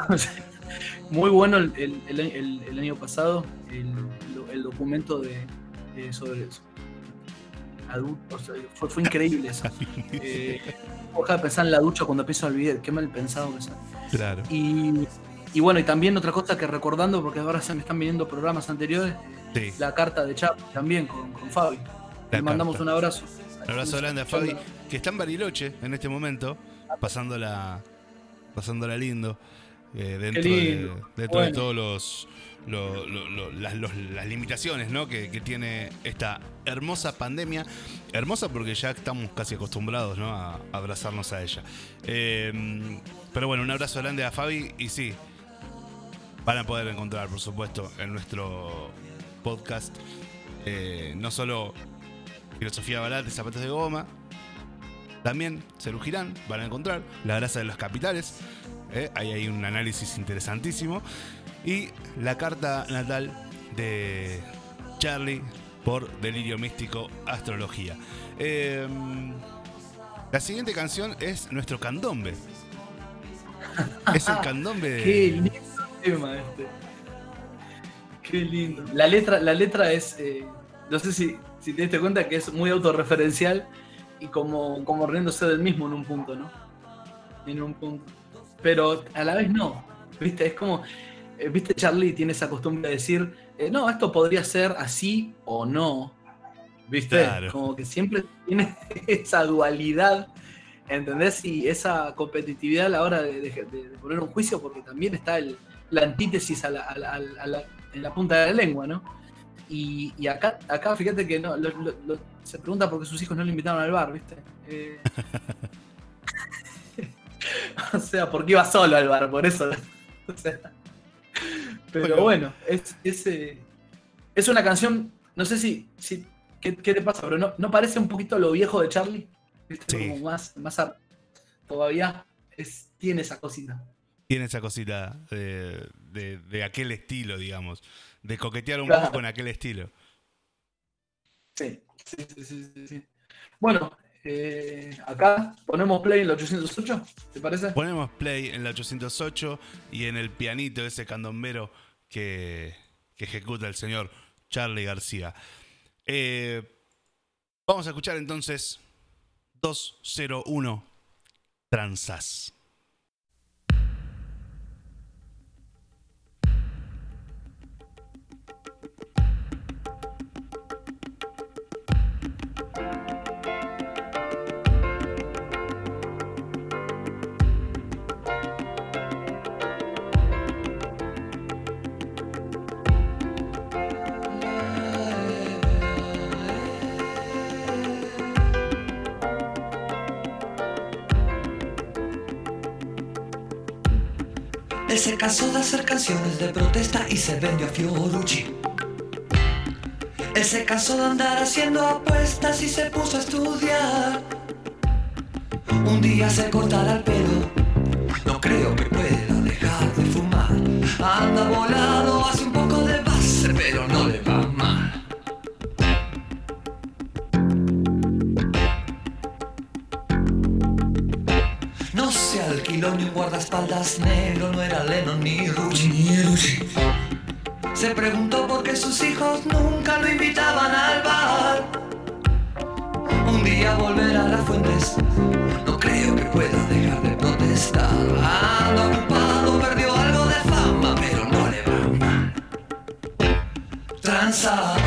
*laughs* Muy bueno el, el- el- el- el año pasado el, documento de, eh, sobre eso. Adulto, o sea, fue, fue increíble eso. *laughs* Eh, de pensar en la ducha cuando empiezo a olvidar, qué mal pensado que sea. Claro. Y, y bueno, y también otra cosa que recordando, porque ahora se me están viniendo programas anteriores, Sí. la carta de Chap también con, con Fabi. La Le mandamos carta. un abrazo. Un abrazo grande a Fabi, que está en Bariloche en este momento, pasándola, pasándola lindo, eh, dentro, lindo, de, dentro de todos los, lo- lo- lo- las, los- las limitaciones ¿no? que, que tiene esta hermosa pandemia. Hermosa porque ya estamos casi acostumbrados ¿no? a, a abrazarnos a ella. Eh, pero bueno, un abrazo grande a Fabi y sí, van a poder encontrar, por supuesto, en nuestro podcast eh, no solo Filosofía Barata y Zapatos de Goma. También Cerú Girán van a encontrar La Grasa de los Capitales. eh, ahí hay un análisis interesantísimo. Y la carta natal de Charlie por Delirio Místico Astrología. Eh, la siguiente canción es nuestro candombe. Es el *laughs* candombe de. Qué lindo tema este. Qué lindo. La letra, la letra es. eh, no sé si, si te diste cuenta que es muy autorreferencial y como, como riéndose del mismo en un punto, ¿no? En un punto. pero a la vez no. ¿Viste? Es como, eh, ¿viste? Charlie tiene esa costumbre de decir, eh, no, esto podría ser así o no. ¿Viste? Claro. Como que siempre tiene *laughs* esa dualidad, ¿entendés? Y esa competitividad a la hora de, de- de- de poner un juicio, porque también está el- la antítesis a la- a la- a la- a la- en la punta de la lengua, ¿no? Y, y acá, acá fíjate que no, lo- lo- lo- se pregunta por qué sus hijos no le invitaron al bar, ¿viste? Eh, *laughs* o sea, porque iba solo al bar, por eso. *laughs* O sea, pero Bueno. es, es, eh, es una canción, no sé si, si ¿qué, qué te pasa? Pero no, ¿no parece un poquito lo viejo de Charlie? ¿Viste? Sí. Como más, más ar- todavía es, tiene esa cosita. Tiene esa cosita de, de- de aquel estilo, digamos. De coquetear un Claro. poco con aquel estilo. Sí, sí, sí, sí. Bueno, eh, acá ponemos play en el 808, ¿te parece? Ponemos play en la 808 y en el pianito ese candombero que, que ejecuta el señor Charlie García. Eh, vamos a escuchar entonces 201 Transas. Él se cansó de hacer canciones de protesta y se vendió a Fiorucci. Él se de andar haciendo apuestas y se puso a estudiar. Un día se cortará el pelo, no creo que pueda dejar de fumar. Anda volado, hace un poco de base, pero no le guardaespaldas negro, no era Lennon ni Rucci. Ni Rucci. Se preguntó por qué sus hijos nunca lo invitaban al bar. Un día volver a las fuentes, no creo que pueda dejar de protestar. Anda ocupado, perdió algo de fama, pero no le va mal. Transas,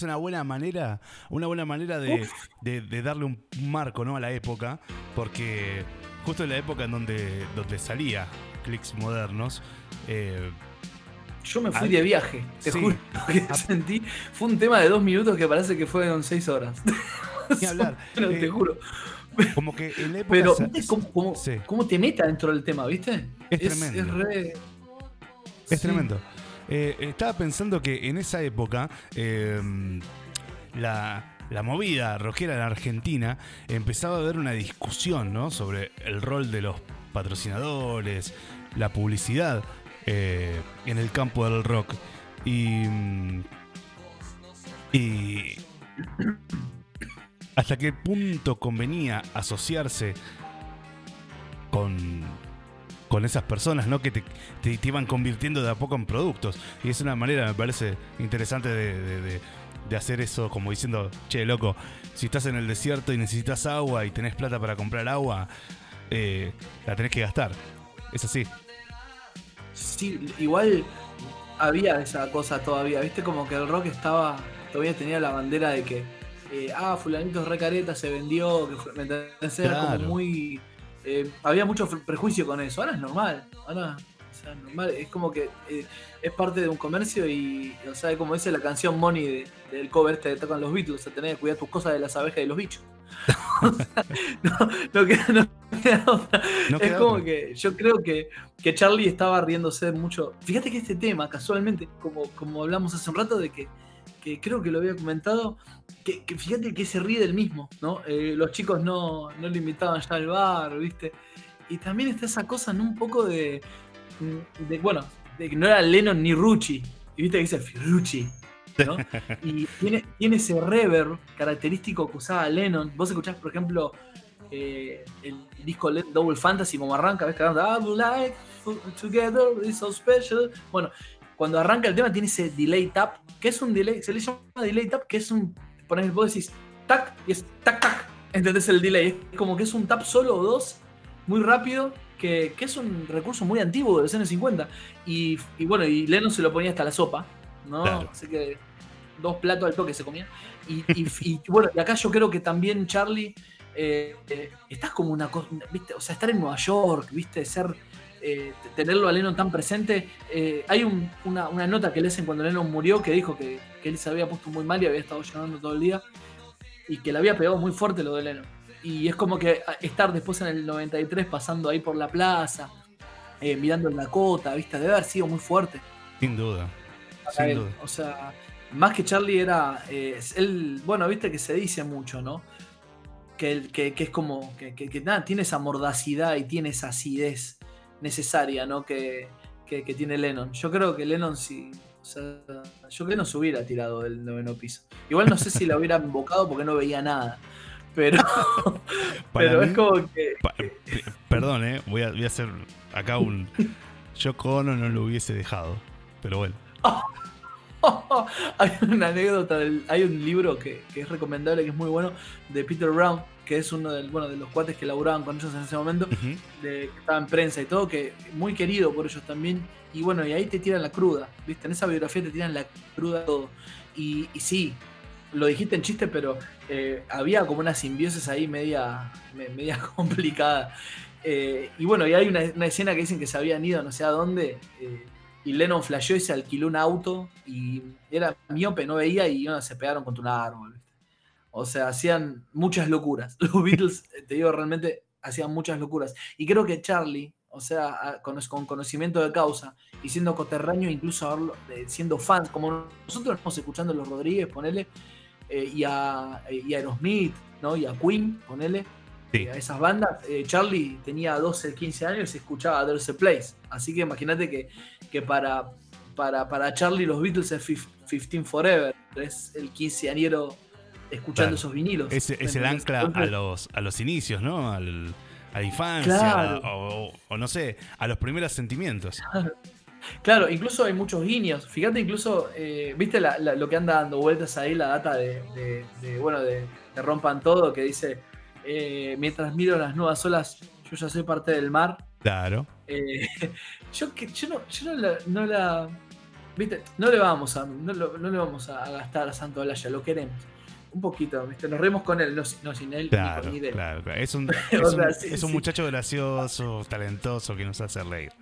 Es, una buena manera, una buena manera de, de- de darle un marco ¿no? a la época, porque justo en la época en donde, donde salía clics modernos, eh, Yo me fui de viaje, te Sí. juro *laughs* que sentí. Fue un tema de dos minutos que parece que fueron seis horas. Ni *laughs* hablar. Pero Eh, te juro. como que en la época... Pero, ¿viste cómo, cómo- Sí. cómo te meta dentro del tema, viste? Es tremendo. re- Es Sí. tremendo. Eh, estaba pensando que en esa época eh, la, la movida rockera en Argentina empezaba a haber una discusión ¿no? sobre el rol de los patrocinadores, la publicidad eh, en el campo del rock. Y, mm, y hasta qué punto convenía asociarse con, con esas personas, ¿no? Que te, te- te iban convirtiendo de a poco en productos. Y es una manera, me parece, interesante de, de- de- de hacer eso, como diciendo, che, loco, si estás en el desierto y necesitas agua y tenés plata para comprar agua, eh, la tenés que gastar. Es así. Sí, igual había esa cosa todavía, viste como que el rock estaba, todavía tenía la bandera de que, eh, ah, fulanito es re careta, se vendió, que fue- ¿me entendés? Era como muy, eh, había mucho prejuicio con eso, ahora es normal, ahora, o sea, normal, es como que eh, es parte de un comercio y, o sea, como dice la canción Money de- del cover este que tocan los Beatles, o sea, tenés que cuidar tus cosas de las abejas y de los bichos. *laughs* O sea, no, no queda, no queda otra. No es queda como otra. que yo creo que, que Charlie estaba riéndose mucho. Fíjate que este tema, casualmente, como, como hablamos hace un rato, de que, que creo que lo había comentado, que, que fíjate que se ríe del mismo, ¿no? Eh, los chicos no, no lo invitaban ya al bar, ¿viste? Y también está esa cosa, ¿no? Un poco de, de bueno, de que no era Lennon ni Rucci, y viste que dice Fiorucci, ¿no? *laughs* Y tiene, tiene ese reverb característico que usaba Lennon. Vos escuchás, por ejemplo, eh, el disco Le- Double Fantasy, como arranca, ves cantando I would like to- together, it's so special. Bueno, cuando arranca el tema tiene ese delay tap, que es un delay, se le llama delay tap, que es un, ejemplo, vos decís tac y es tac tac, ¿entendés el delay? Es como que es un tap solo o dos, muy rápido, que, que es un recurso muy antiguo de los años 50. Y, y bueno, y Lennon se lo ponía hasta la sopa, ¿no? Claro. Así que dos platos al toque se comía. Y, y- *laughs* y, bueno, y acá yo creo que también Charlie, eh, eh, estás como una cosa, ¿viste? O sea, estar en Nueva York, ¿viste? Ser, eh, tenerlo a Lennon tan presente. eh, hay un- una, una nota que le hacen cuando Lennon murió que dijo que, que él se había puesto muy mal y había estado llorando todo el día y que le había pegado muy fuerte lo de Lennon. Y es como que estar después en el 93 pasando ahí por la plaza, eh, mirando el Dakota, ¿viste? Debe haber sido muy fuerte Sin duda. para Sin él. duda. O sea, más que Charlie era. él, bueno, viste que se dice mucho, ¿no? Que, él- que, que es como. Que, que- que nada, tiene esa mordacidad y tiene esa acidez necesaria, ¿no? Que, que- que tiene Lennon. Yo creo que Lennon sí. O sea, yo creo que no se hubiera tirado del noveno piso. Igual no sé si la hubiera invocado porque no veía nada. Pero, *laughs* pero mí- es como que. Pa- pe- Perdón, eh. Voy a, voy a hacer acá un. Yo Ono no lo hubiese dejado. Pero bueno. *laughs* hay una anécdota, del- hay un libro que, que es recomendable, que es muy bueno, de Peter Brown, que es uno del, bueno, de los cuates que laburaban con ellos en ese momento, de, que estaba en prensa y todo, que muy querido por ellos también. Y bueno, y ahí te tiran la cruda, ¿viste? En esa biografía te tiran la cruda todo. Y, y sí, lo dijiste en chiste, pero eh, había como una simbiosis ahí media, me- media *laughs* complicada. Eh, y bueno, y hay una, una escena que dicen que se habían ido no sé a dónde. eh, y Lennon flasheó y se alquiló un auto y era miope, no veía y bueno, se pegaron contra un árbol. O sea, hacían muchas locuras. *laughs* Los Beatles, eh, te digo, realmente hacían muchas locuras. Y creo que Charlie, o sea, a- con, con conocimiento de causa y siendo coterráneo, incluso eh, siendo fans, como nosotros estamos escuchando a los Rodríguez, ponele, eh, y, a, eh, y a Aerosmith, ¿no? Y a Queen, ponele, Sí. a esas bandas. eh, Charlie tenía 12, 15 años y escuchaba There's a Place. Así que imagínate que, que para, para, para Charlie los Beatles es fif- 15 Forever, es el quinceañero escuchando Claro. esos vinilos. Es, es el ancla a los, a los inicios, ¿no? Al- a la infancia. Claro. O, o no sé, a los primeros sentimientos. Claro, incluso hay muchos guiños. Fíjate, incluso, eh, ¿viste la- la- lo que anda dando vueltas ahí, la data de, de- de, bueno, de, de Rompan Todo, que dice, eh, mientras miro las nuevas olas, yo ya soy parte del mar. Claro. Eh, *laughs* yo, que- yo, no, yo no la, no la- ¿viste? No le vamos a, no, le vamos a gastar a Santo Olaya, lo queremos. Un poquito, ¿viste? Nos reímos con él, no, si- no sin él ni Claro, con ni de él. claro, claro. Es un, *laughs* es un, sea, sí, es un sí. muchacho gracioso, talentoso, que nos hace reír.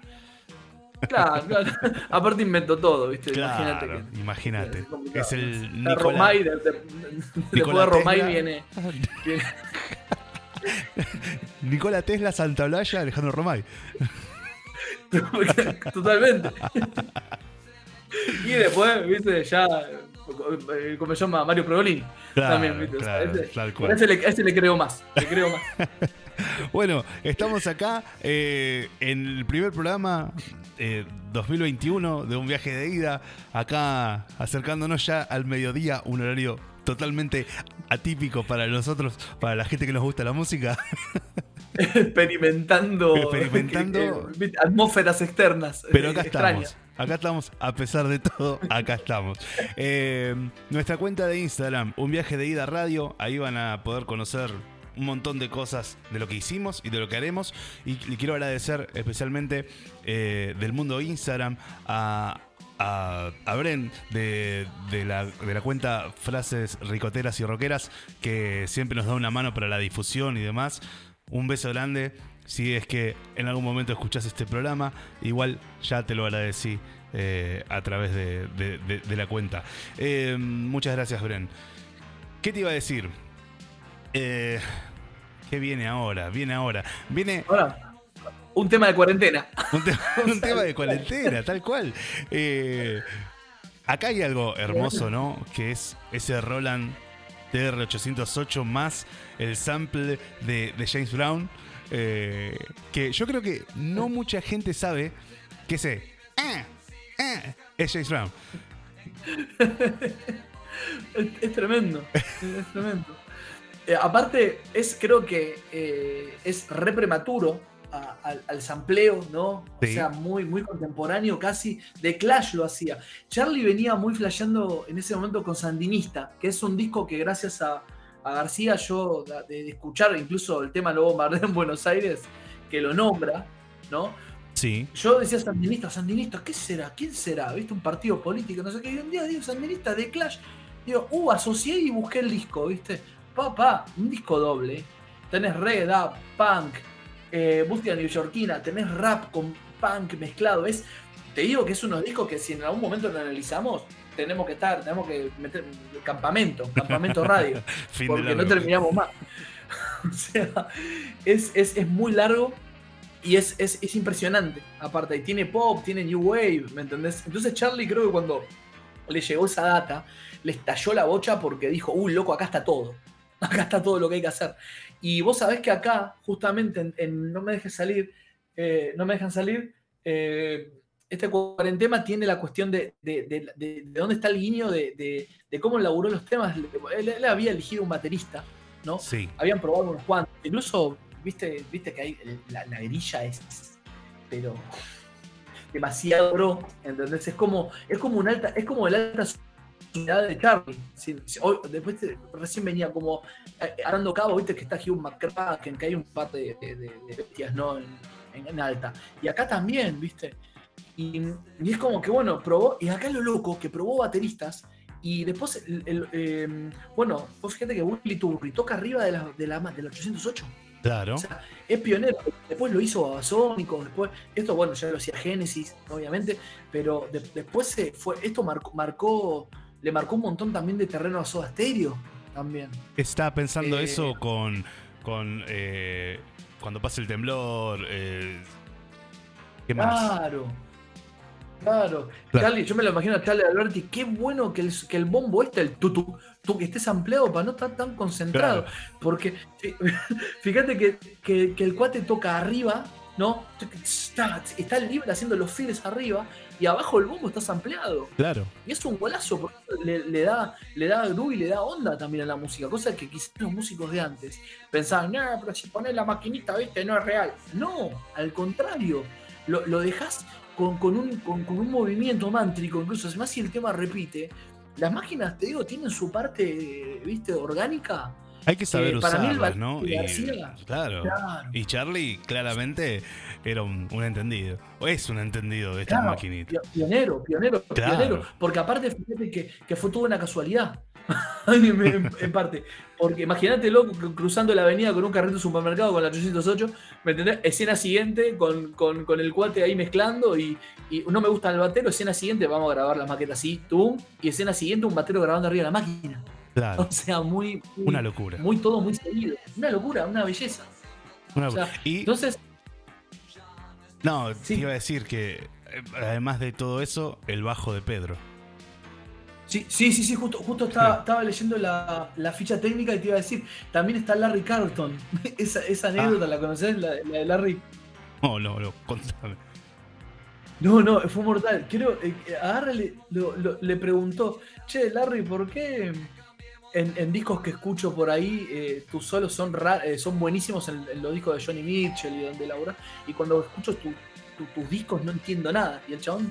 Claro, *laughs* claro. Aparte inventó todo, ¿viste? Imagínate Claro, que. imagínate. es el Nicolás. Romay, de- de- *laughs* después de Romay viene, viene- Nicola Tesla, Santa Olalla, Alejandro Romay. Totalmente. y después, viste, ya. Eh, Como se llama Mario Progolini. Claro, también, viste. o sea, claro, ese- tal por cual. ese le, a ese le creo más. Le creo más. *laughs* Bueno, estamos acá eh, en el primer programa eh, 2021 de un viaje de ida, acá acercándonos ya al mediodía, un horario totalmente atípico para nosotros, para la gente que nos gusta la música. *laughs* Experimentando. Experimentando. *laughs* eh, atmósferas externas. Pero eh, acá extrañas. estamos. Acá estamos, a pesar de todo, *laughs* acá estamos. Eh, nuestra cuenta de Instagram, un viaje de ida radio, ahí van a poder conocer un montón de cosas de lo que hicimos y de lo que haremos. Y le quiero agradecer especialmente eh, del mundo Instagram a, a, a Bren de, de la, de la cuenta Frases Ricoteras y Roqueras, que siempre nos da una mano para la difusión y demás. Un beso grande. Si es que en algún momento escuchás este programa, igual ya te lo agradecí eh, a través de, de- de- de la cuenta. Eh, muchas gracias, Bren. ¿Qué te iba a decir? Eh, ¿Qué viene ahora? Viene ahora. Viene un tema de cuarentena. *laughs* un, te- un *laughs* tema de cuarentena, tal cual. Eh, acá hay algo hermoso, ¿no? Que es ese Roland TR-808 más el sample de, de James Brown. Eh, que yo creo que no mucha gente sabe que ese "Ah, ah", es James Brown. Es, *laughs* es tremendo. Es tremendo. Eh, aparte, es creo que eh, es re prematuro a- al, al sampleo, ¿no? Sí. O sea, muy, muy contemporáneo, casi de Clash lo hacía. Charlie venía muy flasheando en ese momento con Sandinista, que es un disco que gracias a, a García yo, de, de escuchar incluso el tema Lobo Mardé en Buenos Aires, que lo nombra, ¿no? Sí. Yo decía sandinista, sandinista, ¿qué será? ¿Quién será? ¿Viste? Un partido político, no sé qué. Y un día digo sandinista de Clash. Digo, uh, asocié y busqué el disco, ¿viste? Papá, un disco doble. Tenés reggae, dub, punk, eh, música neoyorquina, tenés rap con punk mezclado. Es, te digo que es unos discos que si en algún momento lo analizamos, tenemos que estar, tenemos que meter campamento, campamento *laughs* radio porque no terminamos más. *laughs* o sea, es, es, es muy largo y es, es, es impresionante. Aparte, y tiene pop, tiene new wave, ¿me entendés? Entonces Charlie creo que cuando le llegó esa data, le estalló la bocha porque dijo, uy, loco, acá está todo. *laughs* Acá está todo lo que hay que hacer. Y vos sabés que acá, justamente en, en No me dejes salir, eh, no me dejan salir, eh, este cuarentema tiene la cuestión de, de, de- de- de dónde está el guiño de, cómo elaboró los temas. Él, él había elegido un baterista, ¿no? Sí. Habían probado unos cuantos. Incluso, viste, viste que hay, la, la grilla es, pero demasiado pro, ¿entendés? Es como, es como un alta, es como el alta de Charlie. Hoy- después te- recién venía como eh, arando cabo, viste que está Hugh McCracken, que hay un par de, de- de- de bestias, ¿no? En, en- en alta. Y acá también, viste. Y, y es como que, bueno, probó, y acá lo loco, que probó bateristas, y después, el- el, eh, bueno, vos fíjate que Willy Turri toca arriba de la, de la, del 808. Claro. O sea, es pionero. Después lo hizo a Sónico, después, esto bueno, ya lo hacía Genesis, obviamente, pero de- después se fue, esto marcó, marcó, le marcó un montón también de terreno a Soda Stereo, también. Estaba pensando Eh, eso con, con eh, cuando pasa el temblor. eh, ¿Qué más? Claro. Claro. Claro. Charlie, yo me lo imagino a Charlie Alberti, qué bueno que el, que el bombo este, el tutu, tú que estés ampliado para no estar tan concentrado. Porque *laughs* fí- fíjate que, que- que el cuate toca arriba, ¿no? Está, está libre haciendo los files arriba y abajo el bombo está ampliado. Claro. Y es un golazo, porque le, le da, le da groove y le da onda también a la música, cosa que quizás los músicos de antes pensaban, no, pero si pones la maquinita, viste, no es real. No, al contrario, lo, lo dejas con, con un, con, con un movimiento mántrico, incluso, además si el tema repite, las máquinas, te digo, tienen su parte, viste, orgánica. Hay que saber Eh, usarlas, ¿no? Y, claro. Claro. Y Charlie claramente era un, un entendido. O es un entendido de estas Claro, maquinitas. pio- Pionero, pionero, Claro. pionero. Porque aparte, fíjate que, que fue toda una casualidad. *laughs* en, parte. Porque imagínate loco cru- cruzando la avenida con un carrito de supermercado con la 808, ¿me entendés? Escena siguiente con, con- con el cuate ahí mezclando y, y no me gusta el batero. Escena siguiente, vamos a grabar la maqueta así, tú. Y escena siguiente, un batero grabando arriba de la máquina. Claro. *laughs* O sea, muy. muy- Una locura. Muy todo muy seguido. Una locura, una belleza. Una O sea, locura. y Entonces, no, sí. te iba a decir que eh, además de todo eso, el bajo de Pedro. Sí, sí, sí, sí, justo, justo estaba, estaba leyendo la, la ficha técnica y te iba a decir, también está Larry Carlton. *laughs* esa, esa anécdota, ¿la conocés? La, la de Larry. No, no, no, contame. No, no, fue mortal. Quiero, eh, agárrale, lo- lo- le preguntó, che, Larry, ¿por qué en, en discos que escucho por ahí eh, tus solos son, eh, son buenísimos en, en los discos de Johnny Mitchell y donde Laura? Y cuando escucho tu- tu- tus discos no entiendo nada. Y el chabón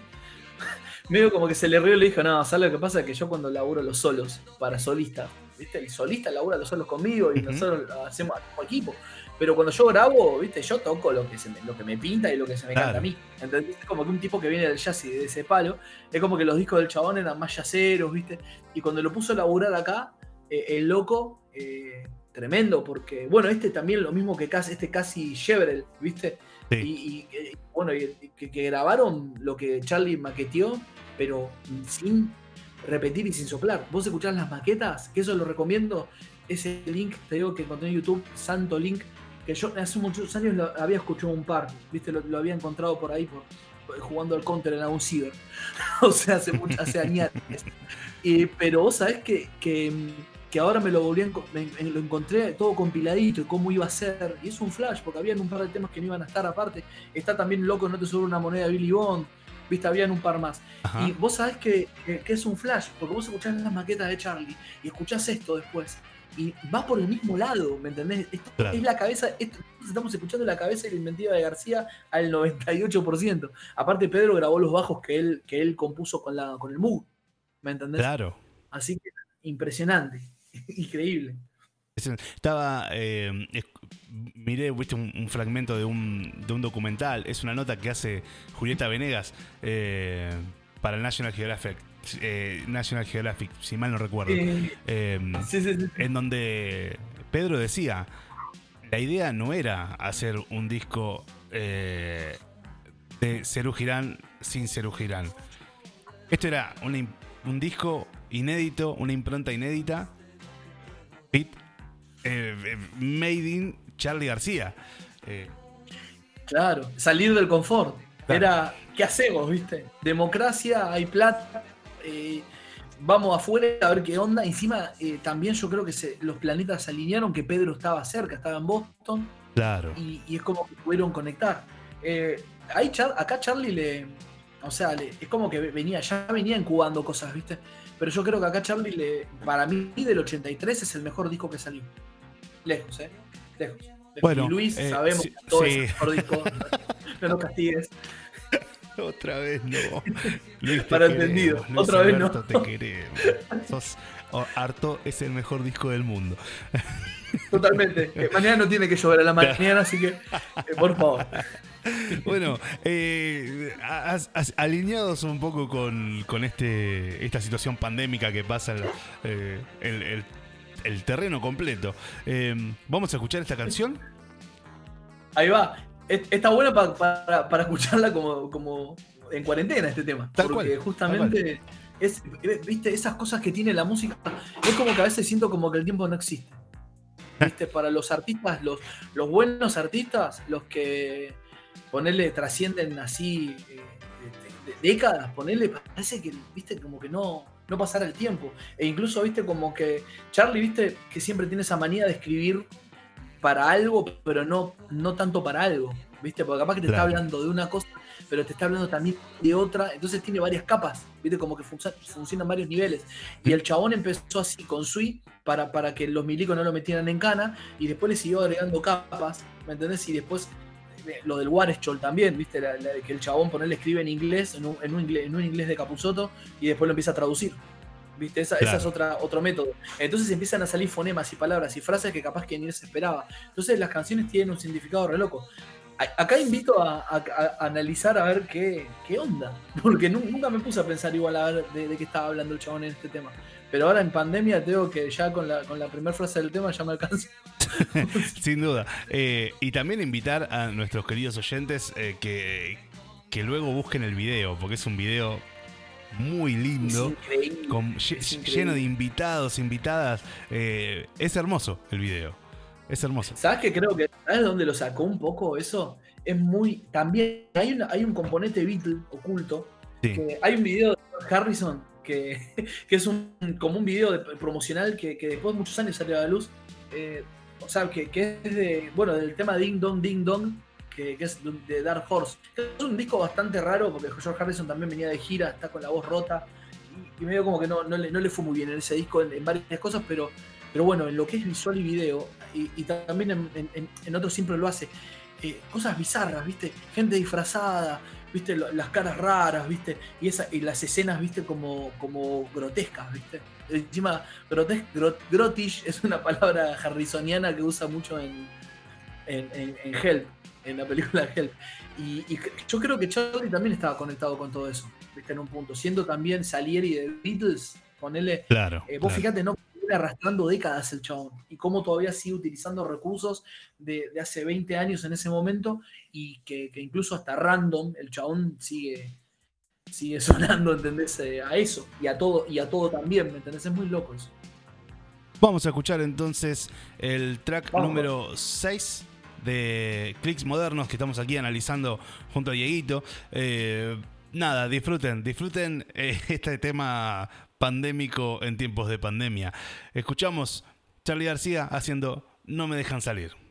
medio como que se le rió y le dijo, no, ¿sabes lo que pasa? Que yo cuando laburo los solos para solista, ¿viste? El solista labura los solos conmigo y Ujú. nosotros hacemos, hacemos equipo. Pero cuando yo grabo, ¿viste? Yo toco lo que, se me, lo que me pinta y lo que se me Claro. canta a mí. ¿Entendés? Es como que un tipo que viene del jazz y de ese palo, es como que los discos del chabón eran más jazzeros, ¿viste? Y cuando lo puso a laburar acá, eh, el loco, eh, tremendo, porque, bueno, este también lo mismo que casi, este casi Chevrolet, ¿viste? Sí. Y, y, eh, bueno, y que, que grabaron lo que Charlie maqueteó, pero sin repetir y sin soplar. Vos escuchás las maquetas, que eso lo recomiendo. ese link, te digo que encontré en YouTube, Santo Link, que yo hace muchos años lo había escuchado un par, viste, lo, había encontrado por ahí por, jugando al counter en algún ciber. *laughs* o sea, hace, mucho, hace años. Y, pero vos sabés que, que, ahora me lo volví a me- lo encontré todo compiladito y cómo iba a ser. Y es un flash, porque habían un par de temas que no iban a estar aparte. Está también loco, no te sobre una moneda de Billy Bond. Viste, habían un par más. Ajá. Y vos sabés que, que- que es un flash, porque vos escuchás las maquetas de Charlie y escuchás esto después. Y va por el mismo lado, ¿me entendés? Esto Claro. es la cabeza, esto- estamos escuchando la cabeza y la inventiva de García al 98%. Aparte, Pedro grabó los bajos que él, que él compuso con, la, con el Moog, ¿me entendés? Claro. Así que impresionante, *laughs* increíble. Es- Estaba. eh, miré, viste, un, un fragmento de un, de un documental. Es una nota que hace Julieta Venegas eh, para el National Geographic. eh, National Geographic, si mal no recuerdo. Sí, sí, sí. en donde Pedro decía, la idea no era hacer un disco de Serú Girán sin Serú Girán. Esto era im- un disco inédito, una impronta inédita, fit, eh, eh, made in Charlie García. Eh, Claro, salir del confort. Claro. Era, ¿qué hacemos, viste? Democracia, hay plata, eh, vamos afuera a ver qué onda. Encima, también yo creo que se- los planetas se alinearon, que Pedro estaba cerca, estaba en Boston, claro. y, y es como que pudieron conectar. Ahí Char- acá Charlie le. O sea, le- es como que venía, ya venía incubando cosas, ¿viste? Pero yo creo que acá Charlie, le, para mí, del 83 es el mejor disco que salió. Lejos, ¿eh? Lejos. lejos. Bueno, y Luis, eh, sabemos sí- que todo sí. es el mejor disco. *laughs* No nos castigues. Otra vez no. *laughs* Luis, Para entendido. Luis Otra vez no. te queremos. Sos, oh, Harto es el mejor disco del mundo. *laughs* Totalmente. Eh, mañana no tiene que llover a la mañana, así que, eh, por favor. Bueno, eh, as- as- alineados un poco con, con este, esta situación pandémica que pasa el, el- el- el terreno completo, eh, ¿vamos a escuchar esta canción? Ahí va. Está buena pa- para, para escucharla como, como en cuarentena este tema. Tal porque cual, justamente es, eh, viste, esas cosas que tiene la música, es como que a veces siento como que el tiempo no existe. *laughs* Viste, para los artistas, los, los buenos artistas, los que ponerle trascienden así eh, de- de- de- décadas, ponerle, parece que, viste, como que no, no pasara el tiempo. E incluso, viste, como que Charlie, viste, que siempre tiene esa manía de escribir para algo, pero no, no tanto para algo. ¿Viste? Porque capaz que te Claro. está hablando de una cosa, pero te está hablando también de otra. Entonces tiene varias capas, ¿viste? Como que func- funcionan varios niveles. Y el chabón empezó así con Sui para, para que los milicos no lo metieran en cana. Y después le siguió agregando capas, ¿me entendés? Y después lo del Warschol también, ¿viste? La- la que el chabón ponerle escribe en inglés, en un, en un inglés, en un inglés de Capuzoto, y después lo empieza a traducir. ¿Viste? Esa, esa Claro. es otra, otro método. Entonces empiezan a salir fonemas y palabras y frases que capaz que ni se esperaba. Entonces las canciones tienen un significado re loco. A- Acá invito a, a- a analizar a ver qué, qué onda. *laughs* Porque nu- nunca me puse a pensar igual a ver de, de qué estaba hablando el chabón en este tema. Pero ahora en pandemia tengo que ya con la, con la primera frase del tema ya me alcanza. *laughs* Sin duda. Eh, y también invitar a nuestros queridos oyentes eh, que, que luego busquen el video, porque es un video muy lindo. con- lle- es increíble. lleno de invitados, invitadas. Eh, es hermoso el video. Es hermoso. ¿Sabes que creo que ¿sabes de dónde lo sacó un poco eso? Es muy. También hay, una- hay un componente Beatle oculto. Sí. que hay un video de Harrison que, *laughs* que es un, como un video de- promocional que, que después de muchos años salió a la luz. eh, o sea, que, que es de. Bueno, del tema Ding Dong Ding Dong. Que, es de Dark Horse. Es un disco bastante raro porque George Harrison también venía de gira, está con la voz rota. Y, y medio como que no, no, le, no le fue muy bien en ese disco en, en varias cosas, pero, pero bueno, en lo que es visual y video, y, y también en, en- en- en otros siempre lo hace, eh, cosas bizarras, ¿viste? Gente disfrazada, ¿viste? Las caras raras, ¿viste? Y, esa, y las escenas, ¿viste? Como, como grotescas, ¿viste? Encima, grotes, grot- grotish es una palabra harrisoniana que usa mucho en, en, en- en Help, en la película Help. Y, y yo creo que Charlie también estaba conectado con todo eso, ¿viste? En un punto. Siendo también Salieri de Beatles, ponerle Claro. eh, vos claro. fíjate, ¿no? arrastrando décadas el chabón y cómo todavía sigue utilizando recursos de, hace 20 años en ese momento y que, incluso hasta random el chabón sigue, sigue *laughs* sonando, ¿entendés? Eh, a eso y a todo, y a todo también, ¿me entendés? Es muy loco eso. Vamos a escuchar entonces el track número 6 de Clicks Modernos que estamos aquí analizando junto a Dieguito. Eh, nada, disfruten, disfruten eh, *laughs* este tema pandémico en tiempos de pandemia. Escuchamos Charlie García haciendo No me dejan salir.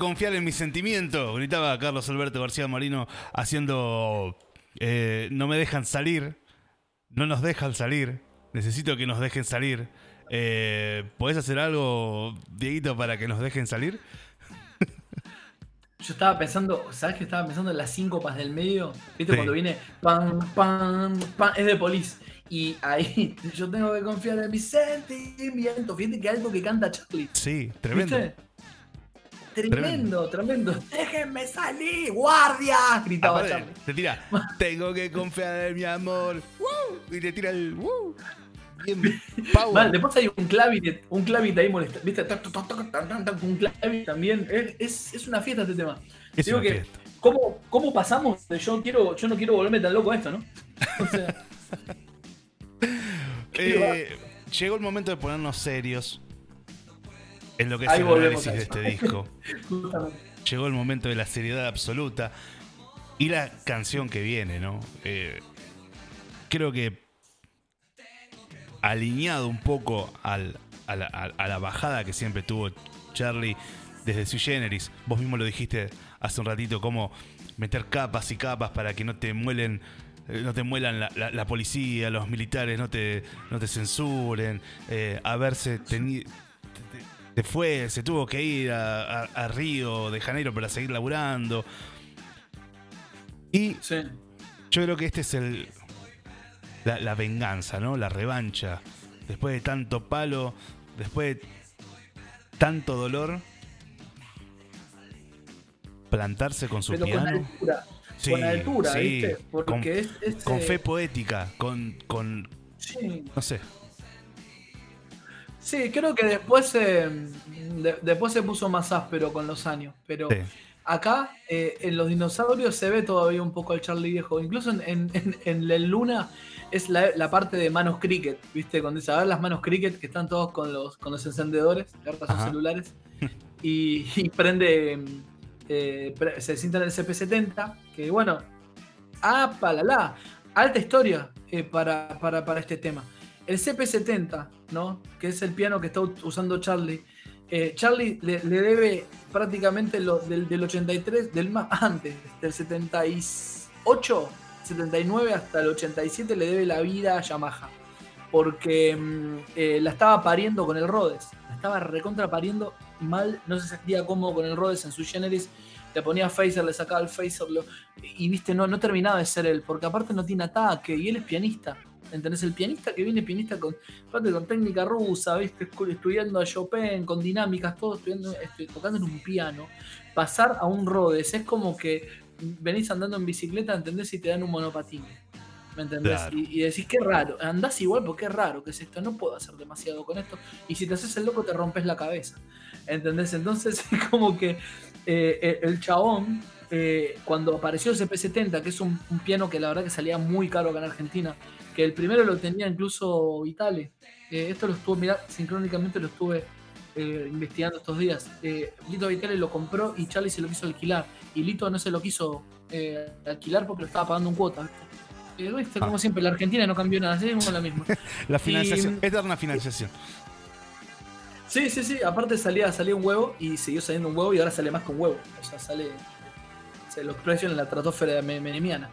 confiar en mis sentimientos, gritaba Carlos Alberto García Marino haciendo eh, No me dejan salir, no nos dejan salir, necesito que nos dejen salir. Eh, ¿Podés hacer algo, Dieguito, para que nos dejen salir? Yo estaba pensando, ¿sabes que estaba pensando en las síncopas del medio? ¿Viste cuando viene pam, pam, pam? Es de polis. Y ahí *laughs* yo tengo que confiar en mis sentimientos. Fíjate que algo que canta Charlie. Sí, tremendo. ¿Viste? Tremendo, tremendo. *laughs* Déjenme salir, guardia. Gritaba Aparte, Charlie. te tira, tengo que confiar en mi amor. ¡Woo! Y te tira el ¡Woo! Bien. *laughs* Mal, después hay un clavit, un clavit ahí molesta, ¿viste? Un clavit también. Es, es, una fiesta este tema. Es Digo que, fiesta. ¿cómo, ¿cómo pasamos de yo quiero, yo no quiero volverme tan loco a esto, no? O sea, *laughs* Eh, llegó el momento de ponernos serios en lo que es Ahí el análisis de este disco. *laughs* Llegó el momento de la seriedad absoluta y la canción que viene, ¿no? Eh, creo que alineado un poco al- a, la, a- a la bajada que siempre tuvo Charlie desde Sui Generis. Vos mismo lo dijiste hace un ratito, cómo meter capas y capas para que no te muelen. eh, No te muelan la, la- la policía, los militares no te, no te censuren, eh, haberse tenido. Se fue, se tuvo que ir a, a- a Río de Janeiro para seguir laburando. Y Sí. yo creo que este es el la, la venganza, ¿no? La revancha. Después de tanto palo, después de tanto dolor, plantarse con su Pero con piano. altura. Sí, con altura, sí, ¿viste? Porque con, es, es, con eh, fe poética, con, con Sí. no sé. Sí, creo que después, eh, de- después se puso más áspero con los años, pero Sí. acá eh, en los dinosaurios se ve todavía un poco el Charlie viejo. Incluso en, en, en- en el Luna es la, la parte de manos cricket, ¿viste? Cuando dice, a ver las manos cricket que están todos con los, con los encendedores, cartas Ajá. celulares, y, y prende, eh, pre- se sienta en el CP70, que bueno, ah, la alta historia eh, para, para, para este tema. El CP70, ¿no? Que es el piano que está usando Charlie. eh, Charlie le, debe prácticamente del 83, del más antes, del 78, 79 hasta el 87 le debe la vida a Yamaha. Porque mm, eh, la estaba pariendo con el Rhodes. La estaba recontra pariendo mal, no se sentía cómodo con el Rhodes en su generis. Le ponía phaser, le sacaba el phaser. lo- y viste, no, no terminaba de ser él, porque aparte no tiene ataque y él es pianista. ¿Entendés? El pianista que viene, pianista con, con técnica rusa, ¿viste? Estudiando a Chopin, con dinámicas, todo estudiando, tocando en un piano. Pasar a un Rhodes es como que venís andando en bicicleta, ¿entendés? Y te dan un monopatín. ¿Me entendés? Claro. Y, y decís, qué raro. Andás igual porque es raro que es esto. No puedo hacer demasiado con esto. Y si te haces el loco, te rompes la cabeza. ¿Entendés? Entonces *laughs* es como que eh, el chabón, eh, cuando apareció ese P70, que es un, un piano que la verdad que salía muy caro acá en Argentina, que el primero lo tenía incluso Vitale. Eh, esto lo estuve, mirá, sincrónicamente lo estuve eh, investigando estos días. Eh, Lito Vitale lo compró y Charlie se lo quiso alquilar. Y Lito no se lo quiso alquilar porque lo estaba pagando en cuota. ¿viste? Como Ah. siempre, la Argentina no cambió nada, seguimos con la misma. *laughs* La financiación, Y- eterna financiación. Sí, sí, sí. Aparte salía, salía un huevo y siguió saliendo un huevo y ahora sale más que un huevo. O sea, sale. Se los precios en la estratosfera me- menemiana.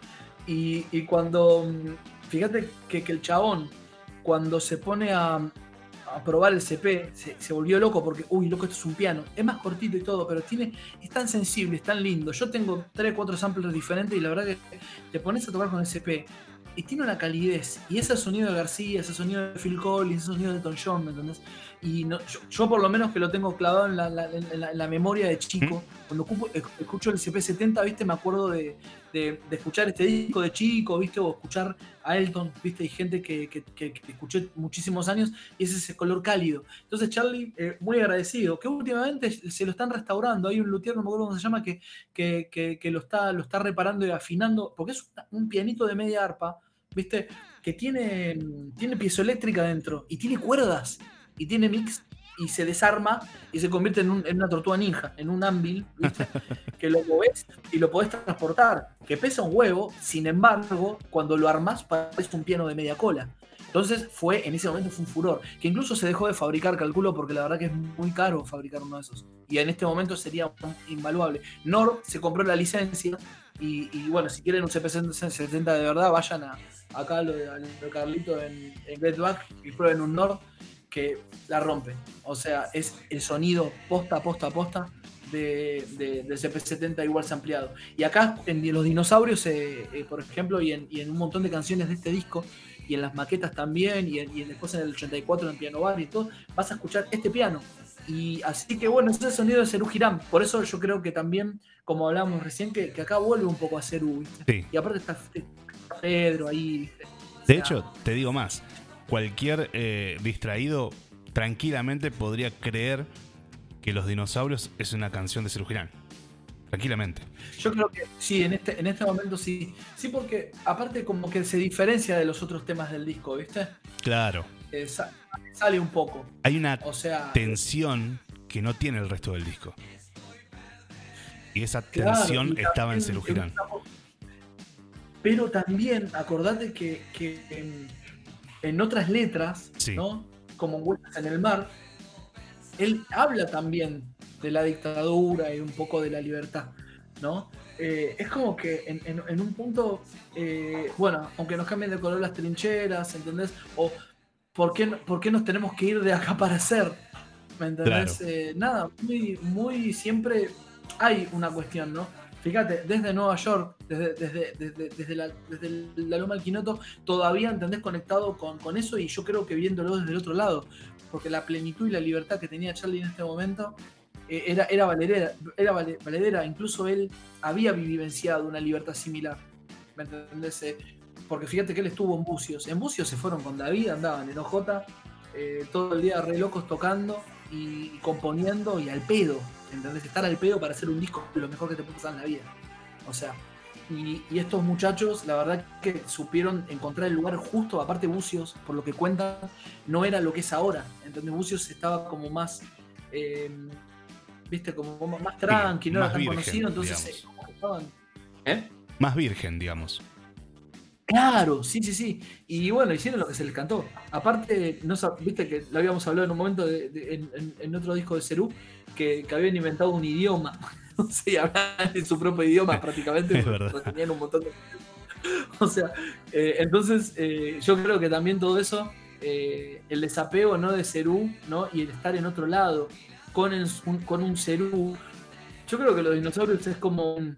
Y, y cuando. Fíjate que, que el chabón, cuando se pone a, a probar el CP, se, se volvió loco porque, uy, loco, esto es un piano. Es más cortito y todo, pero tiene es tan sensible, es tan lindo. Yo tengo 3, 4 samplers diferentes y la verdad que te pones a tocar con el CP y tiene una calidez. Y ese sonido de García, ese sonido de Phil Collins, ese sonido de Tom John, ¿me entendés? Y no- yo, yo por lo menos que lo tengo clavado en la, la- en la- en la memoria de chico, cuando escucho el CP70, ¿viste? Me acuerdo de, de- escuchar este disco de chico, ¿viste? O escuchar a Elton, ¿viste? Hay gente que, que- escuché muchísimos años y es ese color cálido. Entonces Charlie, eh, muy agradecido, que últimamente se lo están restaurando. Hay un luthier, no me acuerdo cómo se llama, que- que lo, está, lo está reparando y afinando, porque es un- un pianito de media arpa, ¿viste? Que tiene, tiene piezoeléctrica dentro y tiene cuerdas y tiene mix y se desarma y se convierte en, un- en una tortuga ninja, en un ¿viste? *laughs* que lo movés y lo podés transportar, que pesa un huevo, sin embargo, cuando lo armás parece un piano de media cola. Entonces fue, en ese momento fue un furor, que incluso se dejó de fabricar, calculo, porque la verdad que es muy caro fabricar uno de esos. Y en este momento sería invaluable. Nord se compró la licencia y, y bueno, si quieren un CP70 de verdad, vayan a, acá a lo de Carlito en, en Get Back y prueben un Nord que la rompe. O sea, es el sonido posta, posta, posta de, de- del CP70 igual ampliado. Y acá en los dinosaurios, eh, eh, por ejemplo, y en, y en un montón de canciones de este disco, y en las maquetas también, y, en- y después en el 84 en Piano Bar y todo, vas a escuchar este piano. Y así que bueno, ese es el sonido de Cerú Girán. Por eso yo creo que también, como hablábamos recién, que, que acá vuelve un poco a ¿viste? Sí. Y aparte está, Pedro ahí, ¿viste? O De sea, hecho, te digo más. Cualquier eh, distraído tranquilamente podría creer que Los Dinosaurios es una canción de Cerujirán. Tranquilamente. Yo creo que sí, en este, en este momento sí. Sí, porque aparte como que se diferencia de los otros temas del disco, ¿viste? Claro. Eh, sa- sale un poco. Hay una O sea, tensión que no tiene el resto del disco. Y esa claro, tensión y estaba en estamos- Pero también, acordate que, que en, otras letras, Sí. ¿no? Como Vueltas en el Mar, él habla también de la dictadura y un poco de la libertad, ¿no? Eh, es como que en, en- en un punto, eh, bueno, aunque nos cambien de color las trincheras, ¿entendés? O ¿por qué, por qué nos tenemos que ir de acá para hacer? ¿Me entendés? Eh, nada, muy, muy siempre hay una cuestión, ¿no? Fíjate, desde Nueva York, desde, desde, desde, desde la, la Loma del Quinoto, todavía entendés conectado con, con eso y yo creo que viéndolo desde el otro lado, porque la plenitud y la libertad que tenía Charlie en este momento eh, era, era, valedera, era vale- valedera, incluso él había vivenciado una libertad similar, ¿me entendés? Eh, porque fíjate que él estuvo en Bucios, en Bucios se fueron con David, andaban en OJ, eh, todo el día re locos tocando y componiendo y al pedo, ¿entendés? Estar al pedo para hacer un disco es lo mejor que te puede pasar en la vida. O sea, y, y estos muchachos, la verdad que supieron encontrar el lugar justo, aparte Bucios, por lo que cuentan, no era lo que es ahora, ¿entendés? Bucios estaba como más, eh, viste, como más- más tranqui, no más era tan virgen, conocido, entonces eh, estaban... ¿Eh? Más virgen, digamos. Claro, sí, sí, sí. Y bueno, hicieron lo que se les cantó. Aparte, no viste que lo habíamos hablado en un momento de- de- en, otro disco de Cerú, que, que habían inventado un idioma. *laughs* O sea, y hablaban en su propio idioma *laughs* prácticamente. Porque tenían un montón de. *laughs* O sea, eh, entonces eh, yo creo que también todo eso, eh, el desapego ¿no? de Cerú, ¿no? Y el estar en otro lado, con, el- un, con un Cerú. Yo creo que los dinosaurios es como un.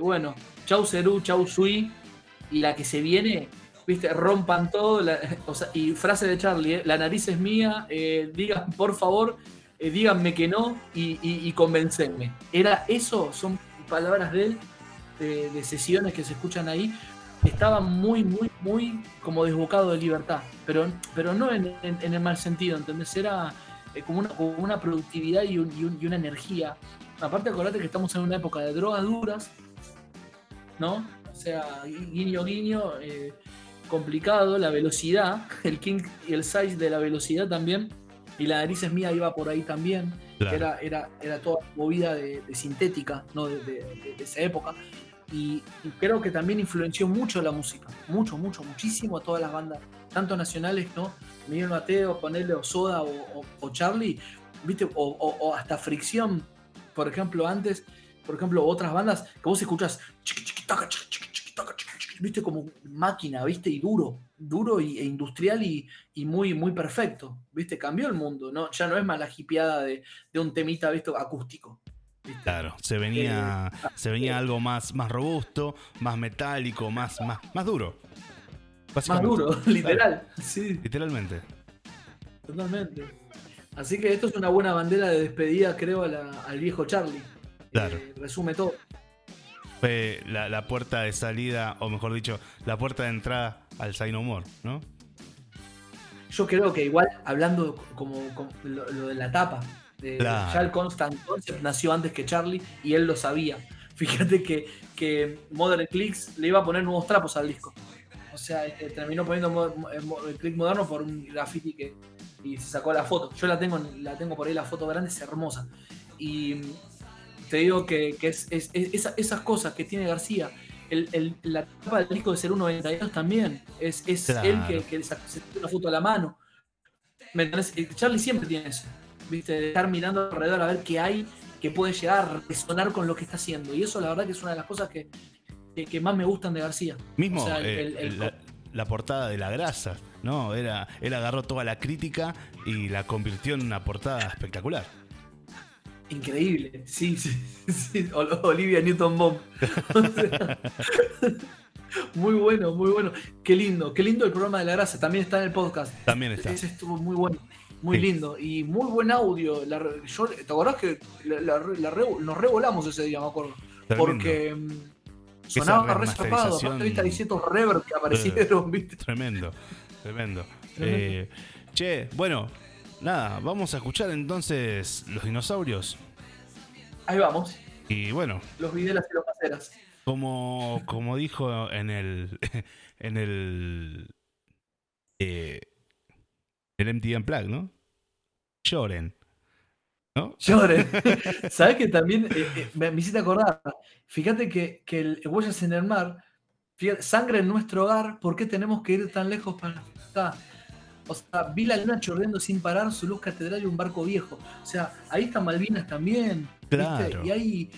bueno, chau Cerú, chau Sui y la que se viene, viste, rompan todo, *laughs* y frase de Charlie, eh, la nariz es mía, eh, digan por favor, eh, díganme que no y, y, convencenme. Era eso, son palabras de él, de, sesiones que se escuchan ahí, estaba muy, muy, muy como desbocado de libertad, pero, pero no en, en- el mal sentido, ¿entendés? Era como, una, como una productividad y una energía. Aparte, acordate que estamos en una época de drogas duras, ¿no? O sea, guiño, guiño, eh, complicado, la velocidad, *laughs* el king y el size de la velocidad también, y la nariz es mía iba por ahí también, Claro. era, era, era toda movida de, de sintética, ¿no? De, de- de- esa época. Y, y creo que también influenció mucho la música, mucho, mucho, muchísimo a todas las bandas, tanto nacionales, ¿no? Miguel Mateo, ponerle o Soda o, o- o Charlie, ¿viste? O hasta Fricción, por ejemplo, antes, por ejemplo, otras bandas que vos escuchás, chiqui, chiqui, taca, chiqui, chiqui, chiqui, taca, chiqui, chiqui, viste, como máquina, viste, y duro, duro y, e industrial y, y muy, muy perfecto, viste, cambió el mundo, ¿no? Ya no es más la de, de un temita, viste, acústico. ¿viste? Claro, se venía, Eh, se venía algo más, más robusto, más metálico, más, más, más duro. Más duro, *laughs* literal, sí. Literalmente. Totalmente. Así que esto es una buena bandera de despedida, creo, a la- al viejo Charlie. Claro. Eh, resume todo. Fue la, la puerta de salida, o mejor dicho, la puerta de entrada al Sign No More, ¿no? Yo creo que igual, hablando como, como lo, lo de la tapa, de, Claro. ya el Constant Concept nació antes que Charlie y él lo sabía. *laughs* Fíjate que, que Modern Clicks le iba a poner nuevos trapos al disco. O sea, eh, terminó poniendo mo- mo- eh, click moderno por un graffiti que y se sacó la foto. Yo la tengo, la tengo por ahí, la foto grande es hermosa. Y te digo que, que es, es- es- esa- esas cosas que tiene García, el, el- la tapa del disco de 0192 también, es, es Claro. él que, que se sacó una foto a la mano. ¿Me entendés? Eh, Charlie siempre tiene eso. ¿Viste? De estar mirando alrededor a ver qué hay que puede llegar a resonar con lo que está haciendo. Y eso la verdad que es una de las cosas que, que, que más me gustan de García. Mismo O sea, el- eh, el- el- la, la portada de La Grasa, ¿no? Era, él agarró toda la crítica y la convirtió en una portada espectacular. Increíble, sí, sí, *laughs* sí. Ol- Olivia Newton-Bomb. *laughs* O sea, muy bueno, muy bueno. Qué lindo, qué lindo el programa de la grasa. También está en el podcast. También está. Ese estuvo muy bueno, muy Sí. lindo y muy buen audio. La yo- ¿Te acordás que la- re- nos revolamos ese día, me acuerdo? Tremendo. Porque mm, sonaba re remasterización- Aparte, viste, hay ciertos reverb que aparecieron, viste. Tremendo, tremendo. Tremendo. Eh, che, bueno, nada, vamos a escuchar entonces los dinosaurios. Ahí vamos, Y bueno, los videlas y los caseras. como, como dijo en el *laughs* en el eh, el MTV Unplugged, ¿no? Lloren. ¿No? Lloren. *laughs* ¿Sabes que también eh, eh, me, me hiciste acordar? Fíjate que, que el Huellas en el Mar, fíjate, sangre en nuestro hogar, ¿por qué tenemos que ir tan lejos para acá? O sea, vi la luna chorreando sin parar, su luz catedral y un barco viejo. O sea, ahí están Malvinas también. ¿viste? Claro. Y hay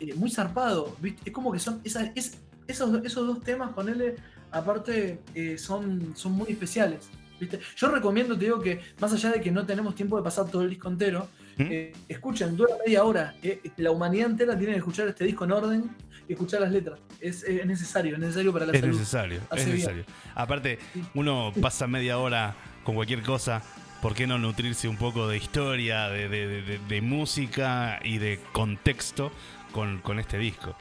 eh, muy zarpado, ¿viste? Es como que son esas, es- esos, esos dos temas, ponele, aparte, eh, son, son muy especiales. ¿viste? Yo recomiendo, te digo que más allá de que no tenemos tiempo de pasar todo el disco entero, ¿Mm? eh, escuchen, dura media hora. eh, la humanidad entera tiene que escuchar este disco en orden escuchar las letras. Es, es necesario, es necesario para la Es salud. necesario, Hace es necesario. Aparte, Sí. uno pasa media hora con cualquier cosa. ¿Por qué no nutrirse un poco de historia, de, de- de- música y de contexto con, con este disco?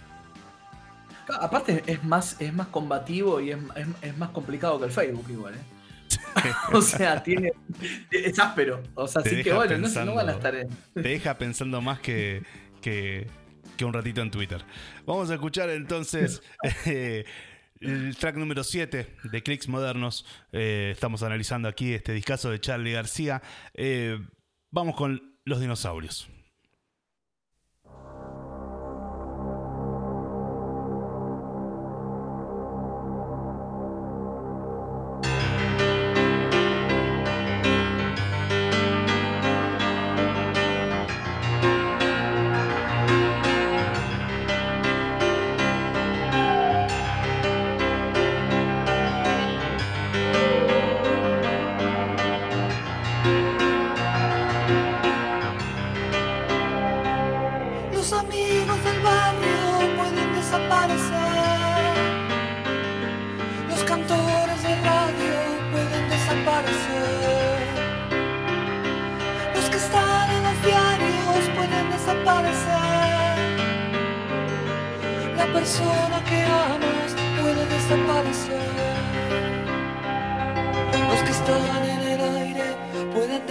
Aparte es más, es más combativo y es, es- es más complicado que el Facebook igual, ¿eh? *laughs* o sea, tiene. Es áspero. O sea, así que bueno, no, sé, no van a pensando. estar en. Te deja pensando más que, que, que un ratito en Twitter. Vamos a escuchar entonces *laughs* eh, el track número 7 de Clicks Modernos. Eh, estamos analizando aquí este discazo de Charlie García. Eh, vamos con los dinosaurios.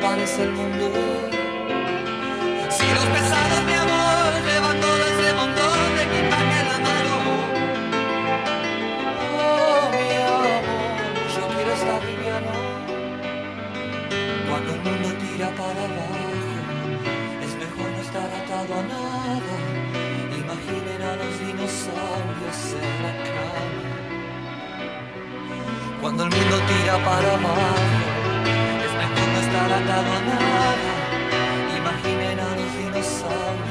Desaparece el mundo. Si los pesados, mi amor, llevan todo ese montón de equipaje en la mano. Oh, mi amor, yo quiero estar liviano. Cuando el mundo tira para abajo, es mejor no estar atado a nada. Imaginen a los dinosaurios en la cama. Cuando el mundo tira para abajo, a nada. Imaginen a los dinosaurios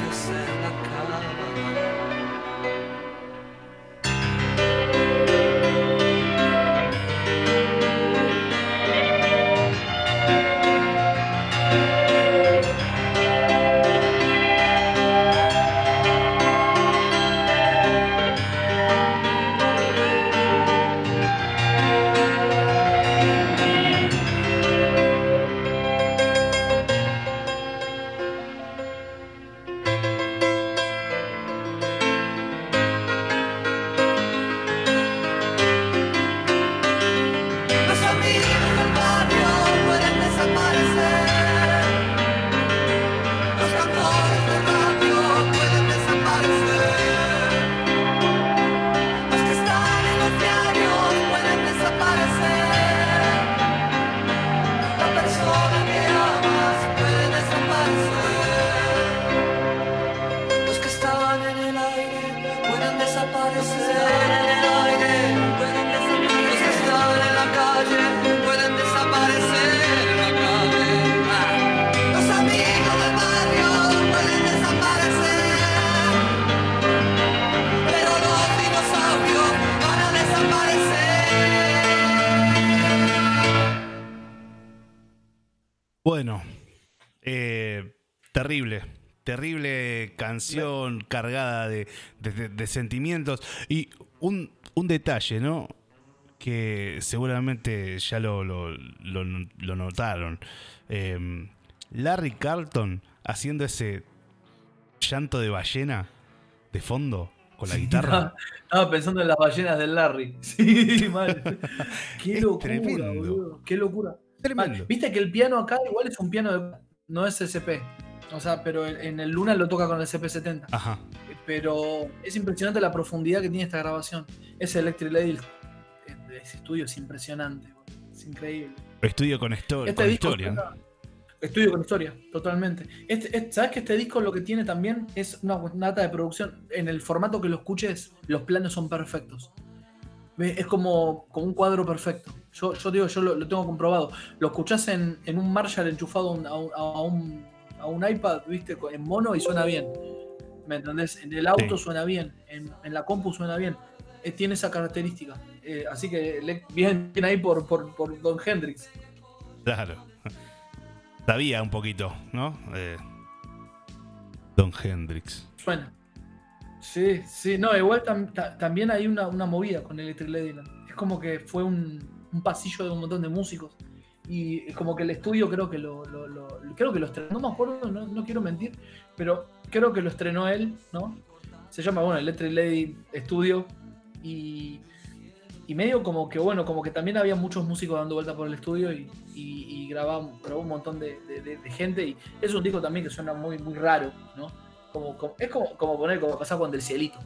canción cargada de, de- de sentimientos. Y un, un detalle, ¿no? Que seguramente ya lo, lo- lo- lo notaron. Eh, Larry Carlton haciendo ese llanto de ballena de fondo con la guitarra. Estaba pensando en las ballenas del Larry. *laughs* Sí, mal. Qué Es locura, tremendo. boludo. Qué locura. Tremendo. Mal. Viste que el piano acá igual es un piano de. No es SP. O sea, pero en el Luna lo toca con el CP70. Ajá. Pero es impresionante la profundidad que tiene esta grabación. Ese Electric Lady, ese estudio es impresionante. Es increíble. Estudio con, esto- Este con disco historia. Estudio con historia, totalmente. Este, este- ¿Sabes que este disco lo que tiene también es una, data de producción? En el formato que lo escuches, los planos son perfectos. Es como, como un cuadro perfecto. Yo, yo digo, yo lo, lo tengo comprobado. Lo escuchás en, en un Marshall enchufado a un, a un- a un- iPad, ¿viste? En mono y suena bien. ¿Me entendés? En el auto Sí. suena bien. En, en la compu suena bien. Eh, tiene esa característica. Eh, así que le- bien, bien ahí por, por, por Don Hendrix. Claro. Sabía un poquito, ¿no? Eh, Don Hendrix. Suena. Sí, sí, no, igual tam- ta- también hay una, una movida con Electric Ladyland. Es como que fue un, un pasillo de un montón de músicos. Y como que el estudio creo que lo, creo que lo estrenó, no me no, no quiero mentir, pero creo que lo estrenó él, ¿no? Se llama, bueno, Electric Lady Studio. Y, y medio como que, bueno, como que también había muchos músicos dando vuelta por el estudio y, y, y grababa, grabó un montón de, de- gente. Y es un disco también que suena muy, muy raro, ¿no? Como, como- es como, como poner, como pasaba con Del Cielito.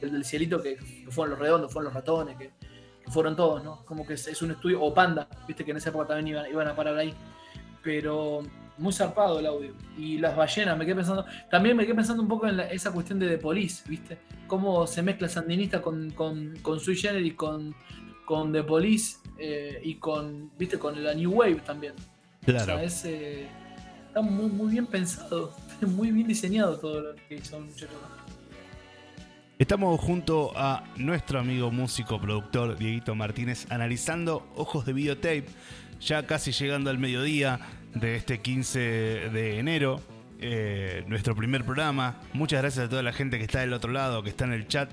El del Cielito que, que fueron los redondos, fueron los ratones, que fueron todos, ¿no? Como que es, es un estudio, o Panda, viste que en esa época también iban, iban a parar ahí. Pero muy zarpado el audio. Y las ballenas, me quedé pensando, también me quedé pensando un poco en la- esa cuestión de The Police, ¿viste? Cómo se mezcla Sandinista con, con, con Sui Generis, con, con The Police eh, y con, ¿viste? Con la New Wave también. O Claro. sea, es, eh, está muy, muy bien pensado, *laughs* muy bien diseñado todo lo que hizo el muchacho acá. Estamos junto a nuestro amigo músico, productor Dieguito Martínez, analizando Ojos de Videotape, ya casi llegando al mediodía de este 15 de enero, eh, nuestro primer programa. Muchas gracias a toda la gente que está del otro lado, que está en el chat.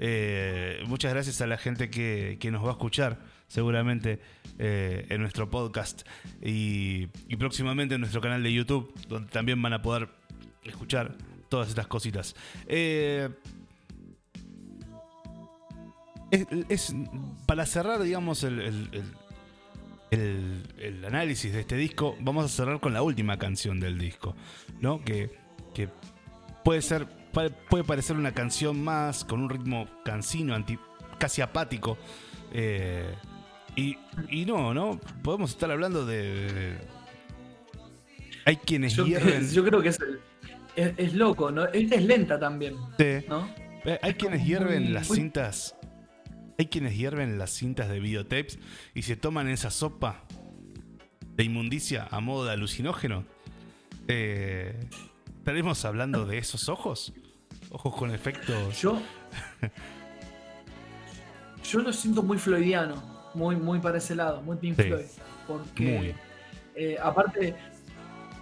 Eh, muchas gracias a la gente que, que nos va a escuchar seguramente eh, en nuestro podcast y, próximamente en nuestro canal de YouTube, donde también van a poder escuchar todas estas cositas. Es, es- para cerrar, digamos, el, el- el- análisis de este disco, vamos a cerrar con la última canción del disco, ¿no? Que, que puede ser, puede parecer una canción más con un ritmo cansino, anti- casi apático. eh, y, y no, ¿no? Podemos estar hablando de. hay quienes Yo, hierven. yo creo que es, es, es loco, ¿no? Esta es lenta también, Sí. ¿no? Eh, Hay quienes hierven las cintas. Hay quienes hierven las cintas de videotapes y se toman esa sopa de inmundicia a modo de alucinógeno. Eh, ¿Estaremos hablando de esos ojos? Ojos con efectos. Yo. Yo lo siento muy floydiano, muy, muy para ese lado, muy Pink Sí. Floyd. Porque, Muy. eh, aparte,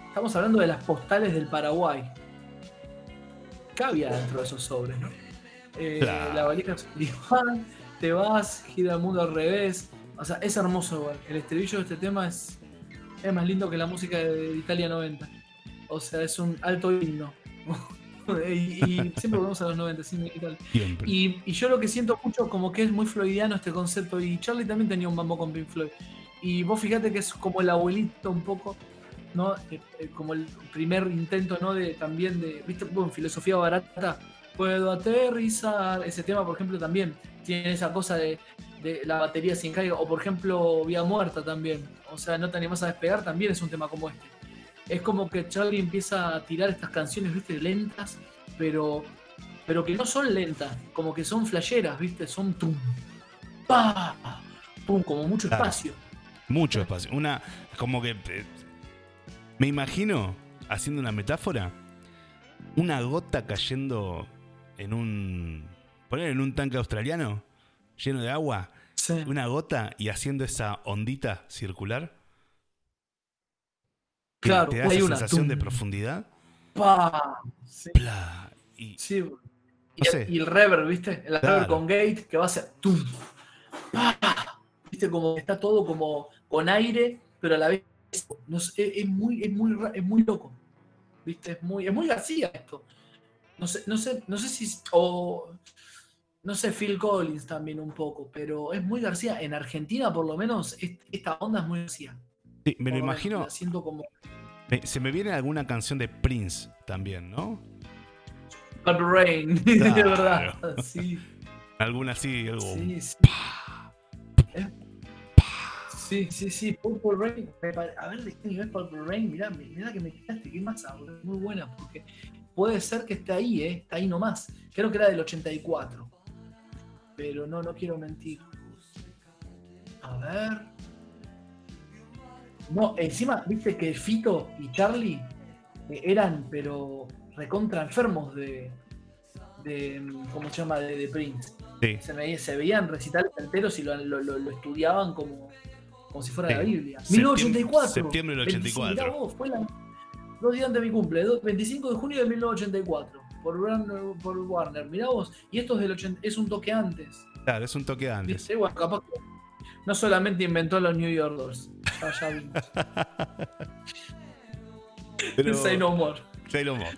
estamos hablando de las postales del Paraguay. ¿Qué había dentro de esos sobres, no? Eh, Claro. La valija te vas, gira el mundo al revés. O sea, es hermoso. El estribillo de este tema es, es más lindo que la música de Italia 90. O sea, es un alto himno. *laughs* y, y siempre volvemos a los 90, sí. Y, y yo lo que siento mucho como que es muy floydiano este concepto. Y Charlie también tenía un mambo con Pink Floyd. Y vos fíjate que es como el abuelito un poco, ¿no? Eh, eh, como el primer intento, ¿no? De también de, ¿viste? Bueno, filosofía barata. Puedo aterrizar. Ese tema, por ejemplo, también tiene esa cosa de, de la batería sin carga. O por ejemplo, Vía Muerta también. O sea, no te animás a despegar, también es un tema como este. Es como que Charlie empieza a tirar estas canciones, ¿viste? Lentas, pero pero que no son lentas, como que son flasheras, ¿viste? Son tum, pa, pum, como mucho Claro. espacio. Mucho espacio. Una. Como que. eh, me imagino, haciendo una metáfora, una gota cayendo en un. Poner en un tanque australiano lleno de agua. Sí. una gota y haciendo esa ondita circular. Claro, te da esa una, sensación de profundidad. ¡Pa! Sí, Pla, y sí. Y, No sé. y el reverb, ¿viste? El Claro. reverb con gate que va a ser tum, pa, ¿viste? Como está todo como con aire, pero a la vez no sé, es, muy, es, muy, es muy loco. ¿Viste? Es muy, es muy García esto. No sé, no sé, no sé si. O, no sé, Phil Collins también un poco, pero es muy García. En Argentina, por lo menos, est- esta onda es muy García. sí, me lo Por imagino. Siento como. se me viene alguna canción de Prince también, ¿no? Purple Rain, *laughs* de verdad. Sí, *laughs* Alguna así, algo. sí, sí. Eh, Sí, sí, sí, Purple Rain. A ver, ¿de qué nivel Purple Rain? Mirá, mirá que me quitaste, qué masa, boludo, Muy buena, porque puede ser que esté ahí, ¿eh? Está ahí nomás. Creo que era del 84. Pero no, no quiero mentir. A ver. No, encima, viste que Fito y Charlie eh, eran, pero recontra enfermos de. de ¿Cómo se llama? De, de Prince. Sí, Se, veía- se veían recitales enteros y lo, lo- lo- lo estudiaban como, como si fuera Sí. la Biblia. Septiembre- 1984. septiembre del 84. 25, mirá vos, fue la- dos días antes de mi cumple, do- 25 de junio de 1984. Por, Warner- por Warner, mirá vos. Y esto es, del 80 es un toque antes. claro, es un toque antes. ¿viste? Bueno, capaz que no solamente inventó los New York Dolls. Ya, vimos. *laughs* Pero, Say no more. Sailor Moon.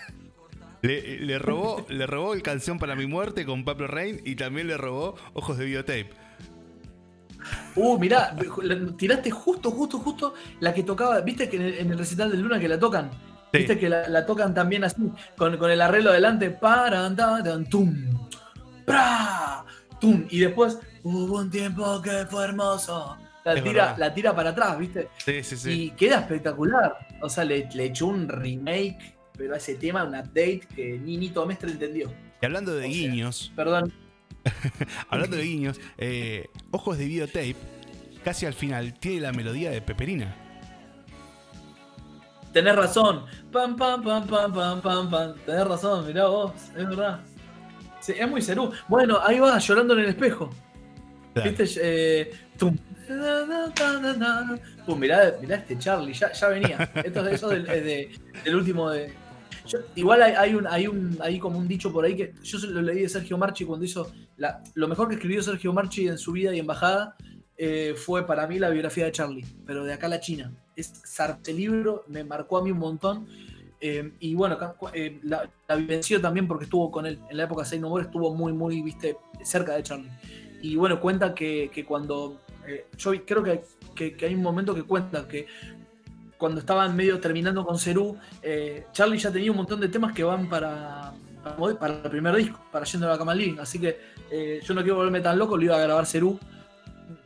*laughs* le, le robó, le robó el canción para mi muerte con Pablo Rain y también le robó Ojos de Videotape. Uh, mirá, tiraste justo, justo, justo la que tocaba. ¿Viste que en el, en el recital de Luna que la tocan? Sí. ¿Viste que la, la tocan también así? Con, con el arreglo adelante. Para, tan, tan, tum. Pra, tum. Y después, hubo un tiempo que fue hermoso. La Es tira, verdad. la tira para atrás, ¿viste? Sí, sí, sí. Y queda espectacular. O sea, le, le echó un remake, pero a ese tema, un update que ni Nito Mestre entendió. Y hablando de o sea, guiños, Perdón. *laughs* hablando de guiños, eh, Ojos de Videotape, casi al final, tiene la melodía de Peperina. Tenés razón. Pam, pam, pam, pam, pam, pam, pam. Tenés razón, mirá vos, es verdad. Sí, es muy cerú. Bueno, ahí va, llorando en el espejo. Claro. ¿Viste? Eh, tum. Pum, mirá, mirá este Charlie, ya, ya venía. Esto es eso del, es de- del último de. yo- igual hay, hay un, hay un, hay como un dicho por ahí que yo lo leí de Sergio Marchi cuando hizo la- lo mejor que escribió Sergio Marchi en su vida y embajada eh, fue para mí la biografía de Charlie, pero de acá a la China. Es ese libro, me marcó a mí un montón. eh, y bueno, eh, la, la vivenció también porque estuvo con él. En la época Say No More estuvo muy, muy, viste, cerca de Charlie. Y bueno, cuenta que, que cuando. eh, yo creo que, que- hay un momento que cuenta que cuando estaban medio terminando con Cerú, Charlie ya tenía un montón de temas que van para, para, para el primer disco, para Yendo a la Cama Living. Así que yo no quiero volverme tan loco, lo iba a grabar Cerú,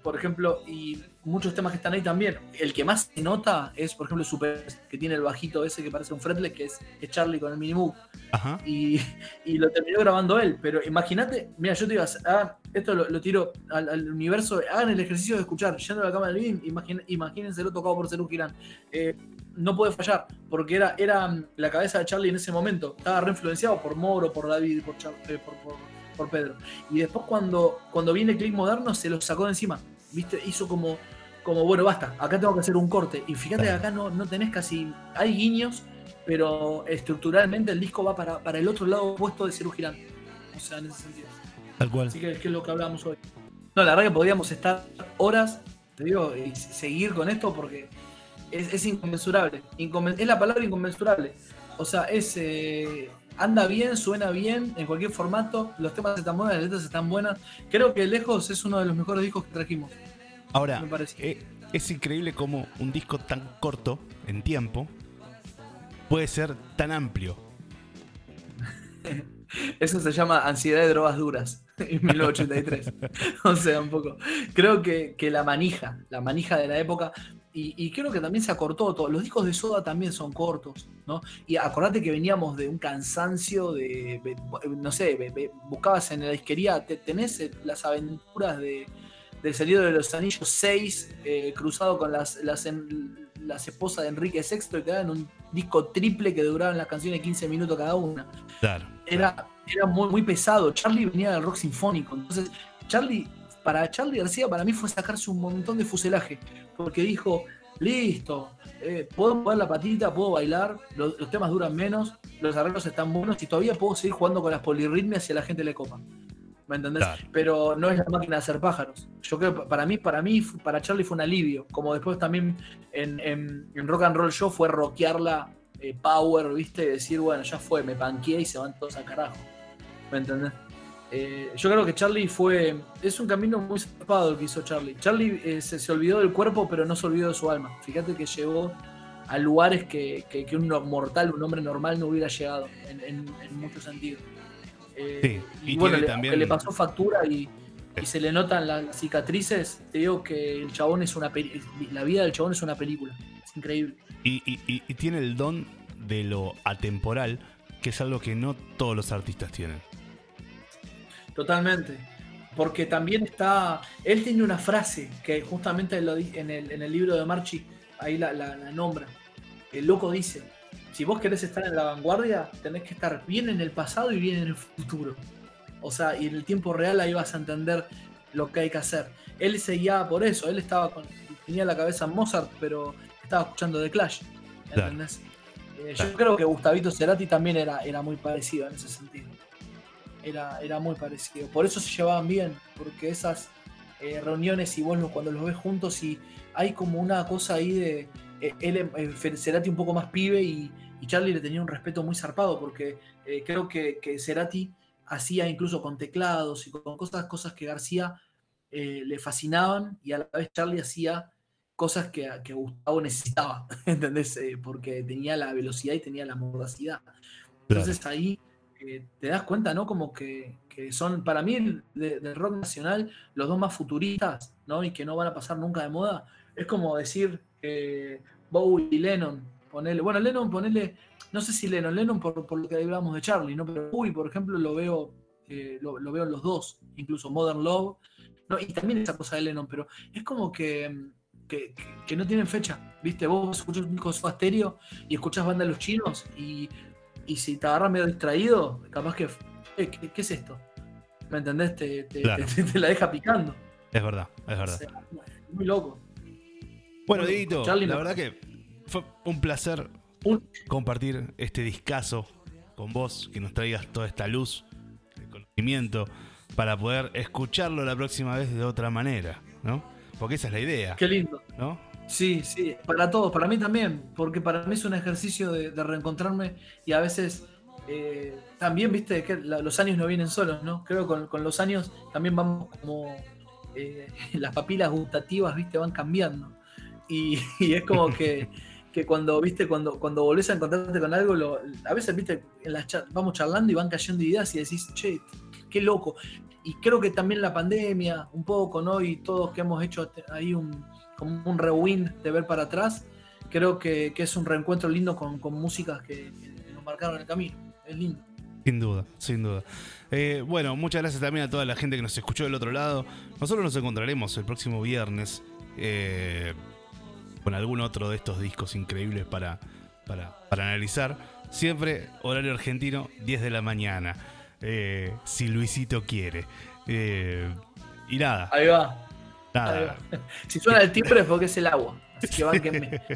por ejemplo, y muchos temas que están ahí también. El que más se nota es, por ejemplo, Super, que tiene el bajito ese que parece un fretless, que es, es Charlie con el mini move Ajá. y, y lo terminó grabando él. Pero imagínate, mira, yo te digo, hagan- esto lo, lo tiro al, al universo, hagan el ejercicio de escuchar yendo a la cama del living, imagín- imagínenselo tocado por Cerú Girán. Eh, no puede fallar, porque era, era mm, la cabeza de Charlie en ese momento. Estaba reinfluenciado por Moro, por David, por, Char- eh, por, por- por Pedro. Y después cuando, cuando viene el click moderno, se lo sacó de encima. ¿Viste? Hizo como, como, bueno, basta, acá tengo que hacer un corte. Y fíjate que acá no, no tenés casi. Hay guiños, pero estructuralmente el disco va para, para el otro lado opuesto de Cerú Girán. O sea, en ese sentido. Tal cual. Así que, que es lo que hablamos hoy. No, la verdad que podríamos estar horas, te digo, y seguir con esto porque es, es inconmensurable. Inconmen- es la palabra inconmensurable. O sea, es. eh, anda bien, suena bien, en cualquier formato. Los temas están buenos, las letras están buenas. Creo que Lejos es uno de los mejores discos que trajimos. Ahora, eh, es increíble cómo un disco tan corto en tiempo puede ser tan amplio. *laughs* Eso se llama Ansiedad de Drogas Duras, en 1983. *laughs* o sea, un poco. Creo que, que la manija, la manija de la época, y, y creo que también se acortó todo. Los discos de Soda también son cortos, ¿no? Y acordate que veníamos de un cansancio de, de- no sé, buscabas en la disquería, te- tenés las aventuras de, del Señor de los Anillos 6, eh, cruzado con las, las, en- las esposas de Enrique VI, y te daban un disco triple que duraban las canciones 15 minutos cada una Claro. era, era muy, muy pesado. Charlie venía del rock sinfónico. Entonces, Charlie, para Charlie García, para mí fue sacarse un montón de fuselaje. Porque dijo, listo. Eh, puedo mover la patita, puedo bailar, los, los temas duran menos, los arreglos están buenos y todavía puedo seguir jugando con las polirritmias si a la gente le copa. ¿Me entendés? Claro. Pero no es la máquina de hacer pájaros. Yo creo que para mí, para mí, para Charlie fue un alivio. Como después también en, en- en Rock and Roll Show fue rockearla eh, power, ¿viste? Decir, bueno, ya fue, me panqueé y se van todos a carajo. ¿Me entendés? Eh, yo creo que Charlie fue. Es un camino muy zarpado el que hizo Charlie. Charlie eh, se, se olvidó del cuerpo, pero no se olvidó de su alma. Fíjate que llegó a lugares que, que- que un mortal, un hombre normal, no hubiera llegado en, en- en muchos sentidos. Eh, Sí, y, y bueno, le, también- le pasó factura y, y se le notan las, cicatrices, te digo que el chabón es una la vida del chabón es una película. Es increíble. Y, y- tiene el don de lo atemporal, que es algo que no todos los artistas tienen. Totalmente. Porque también está. Él tiene una frase que justamente en, el, en el libro de Marchi, ahí la, la- la nombra. El loco dice: Si vos querés estar en la vanguardia, tenés que estar bien en el pasado y bien en el futuro. O sea, y en el tiempo real ahí vas a entender lo que hay que hacer. Él se guiaba por eso. Él estaba con. Tenía la cabeza en Mozart, pero estaba escuchando The Clash. Claro. ¿Entendés? Eh, Claro. Yo creo que Gustavito Cerati también era, era muy parecido en ese sentido era, era muy parecido. Por eso se llevaban bien, porque esas eh, reuniones y vos cuando los ves juntos y hay como una cosa ahí de él, eh, Cerati un poco más pibe y, y Charlie le tenía un respeto muy zarpado, porque eh, creo que, que Cerati hacía incluso con teclados y con cosas, cosas que García eh, le fascinaban y a la vez Charlie hacía cosas que, que Gustavo necesitaba, *laughs* ¿entendés? Eh, porque tenía la velocidad y tenía la mordacidad. Entonces ahí te das cuenta, ¿no? Como que, que son, para mí, de- del rock nacional, los dos más futuristas, ¿no? Y que no van a pasar nunca de moda. Es como decir eh, Bowie y Lennon, ponele. Bueno, Lennon, ponele, no sé si Lennon, Lennon por, por lo que hablábamos de Charlie, ¿no? Pero Bowie, por ejemplo, lo veo, eh, lo, lo veo en los dos, incluso Modern Love, ¿no? Y también esa cosa de Lennon, pero es como que. Que, no tienen fecha, ¿viste? Vos escuchás un disco de y escuchás banda de los chinos y y si te agarras medio distraído, capaz que. eh, ¿qué, qué es esto? ¿Me entendés? Te, te- Claro. te- te la deja picando. Es verdad, es verdad. O sea, muy loco. Bueno, Dieguito, la verdad que fue un placer Un- compartir este discazo con vos, que nos traigas toda esta luz, el conocimiento, para poder escucharlo la próxima vez de otra manera, ¿no? Porque esa es la idea, Qué lindo. ¿no? Sí, sí, para todos, para mí también, porque para mí es un ejercicio de, de reencontrarme y a veces eh, también, viste, que la- los años no vienen solos, ¿no? Creo que con, con los años también vamos como eh, *laughs* las papilas gustativas, viste, van cambiando. Y, es como que, que cuando, viste, cuando, cuando volvés a encontrarte con algo, a veces, viste, en las char- vamos charlando y van cayendo ideas y decís, che, qué loco. Y creo que también la pandemia, un poco, ¿no? Y todos que hemos hecho ahí un, como un rewind de ver para atrás, creo que, que es un reencuentro lindo con, con músicas que, que nos marcaron el camino. Es lindo. Sin duda, sin duda. Eh, bueno, muchas gracias también a toda la gente que nos escuchó del otro lado. Nosotros nos encontraremos el próximo viernes eh, con algún otro de estos discos increíbles para, para, para analizar. Siempre horario argentino, 10 de la mañana. Eh, si Luisito quiere. Eh, y nada, Ahí va. ahí nada. va. *laughs* Si suena el timbre es porque es el agua. Así que bánquenme. *laughs*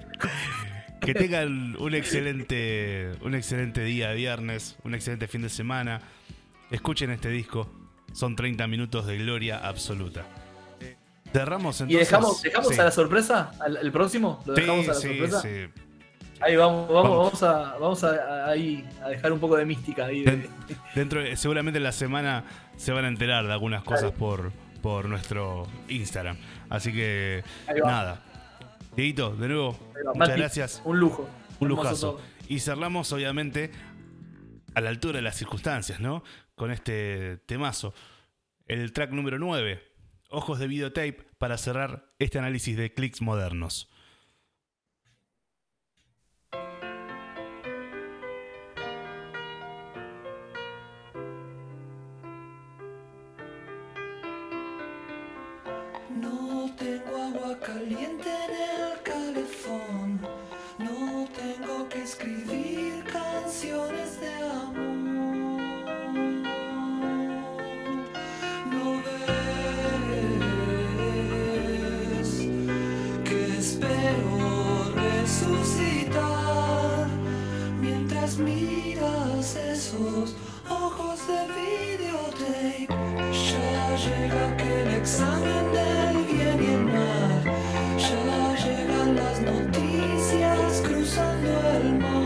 Que tengan un excelente, un excelente día de viernes, un excelente fin de semana. Escuchen este disco. Son 30 minutos de gloria absoluta. Cerramos ¿Y entonces. dejamos, dejamos Sí. a la sorpresa? ¿Al, el próximo? ¿Lo Sí, dejamos a la sí, sorpresa? sí. Ahí vamos, vamos, Vamos. a, vamos a, a- ahí, a dejar un poco de mística ahí. de- Den- Dentro, de- seguramente en la semana se van a enterar de algunas cosas por, por nuestro Instagram. Así que nada. Dieguito, de nuevo, muchas Mati, gracias. Un lujo. Un lujazo. Y cerramos, obviamente, a la altura de las circunstancias, ¿no? Con este temazo. El track número 9, Ojos de Videotape, para cerrar este análisis de clics modernos. No tengo agua caliente espero resucitar mientras miras esos ojos de videotape. Ya llega aquel examen del bien y el mal, ya llegan las noticias cruzando el mar.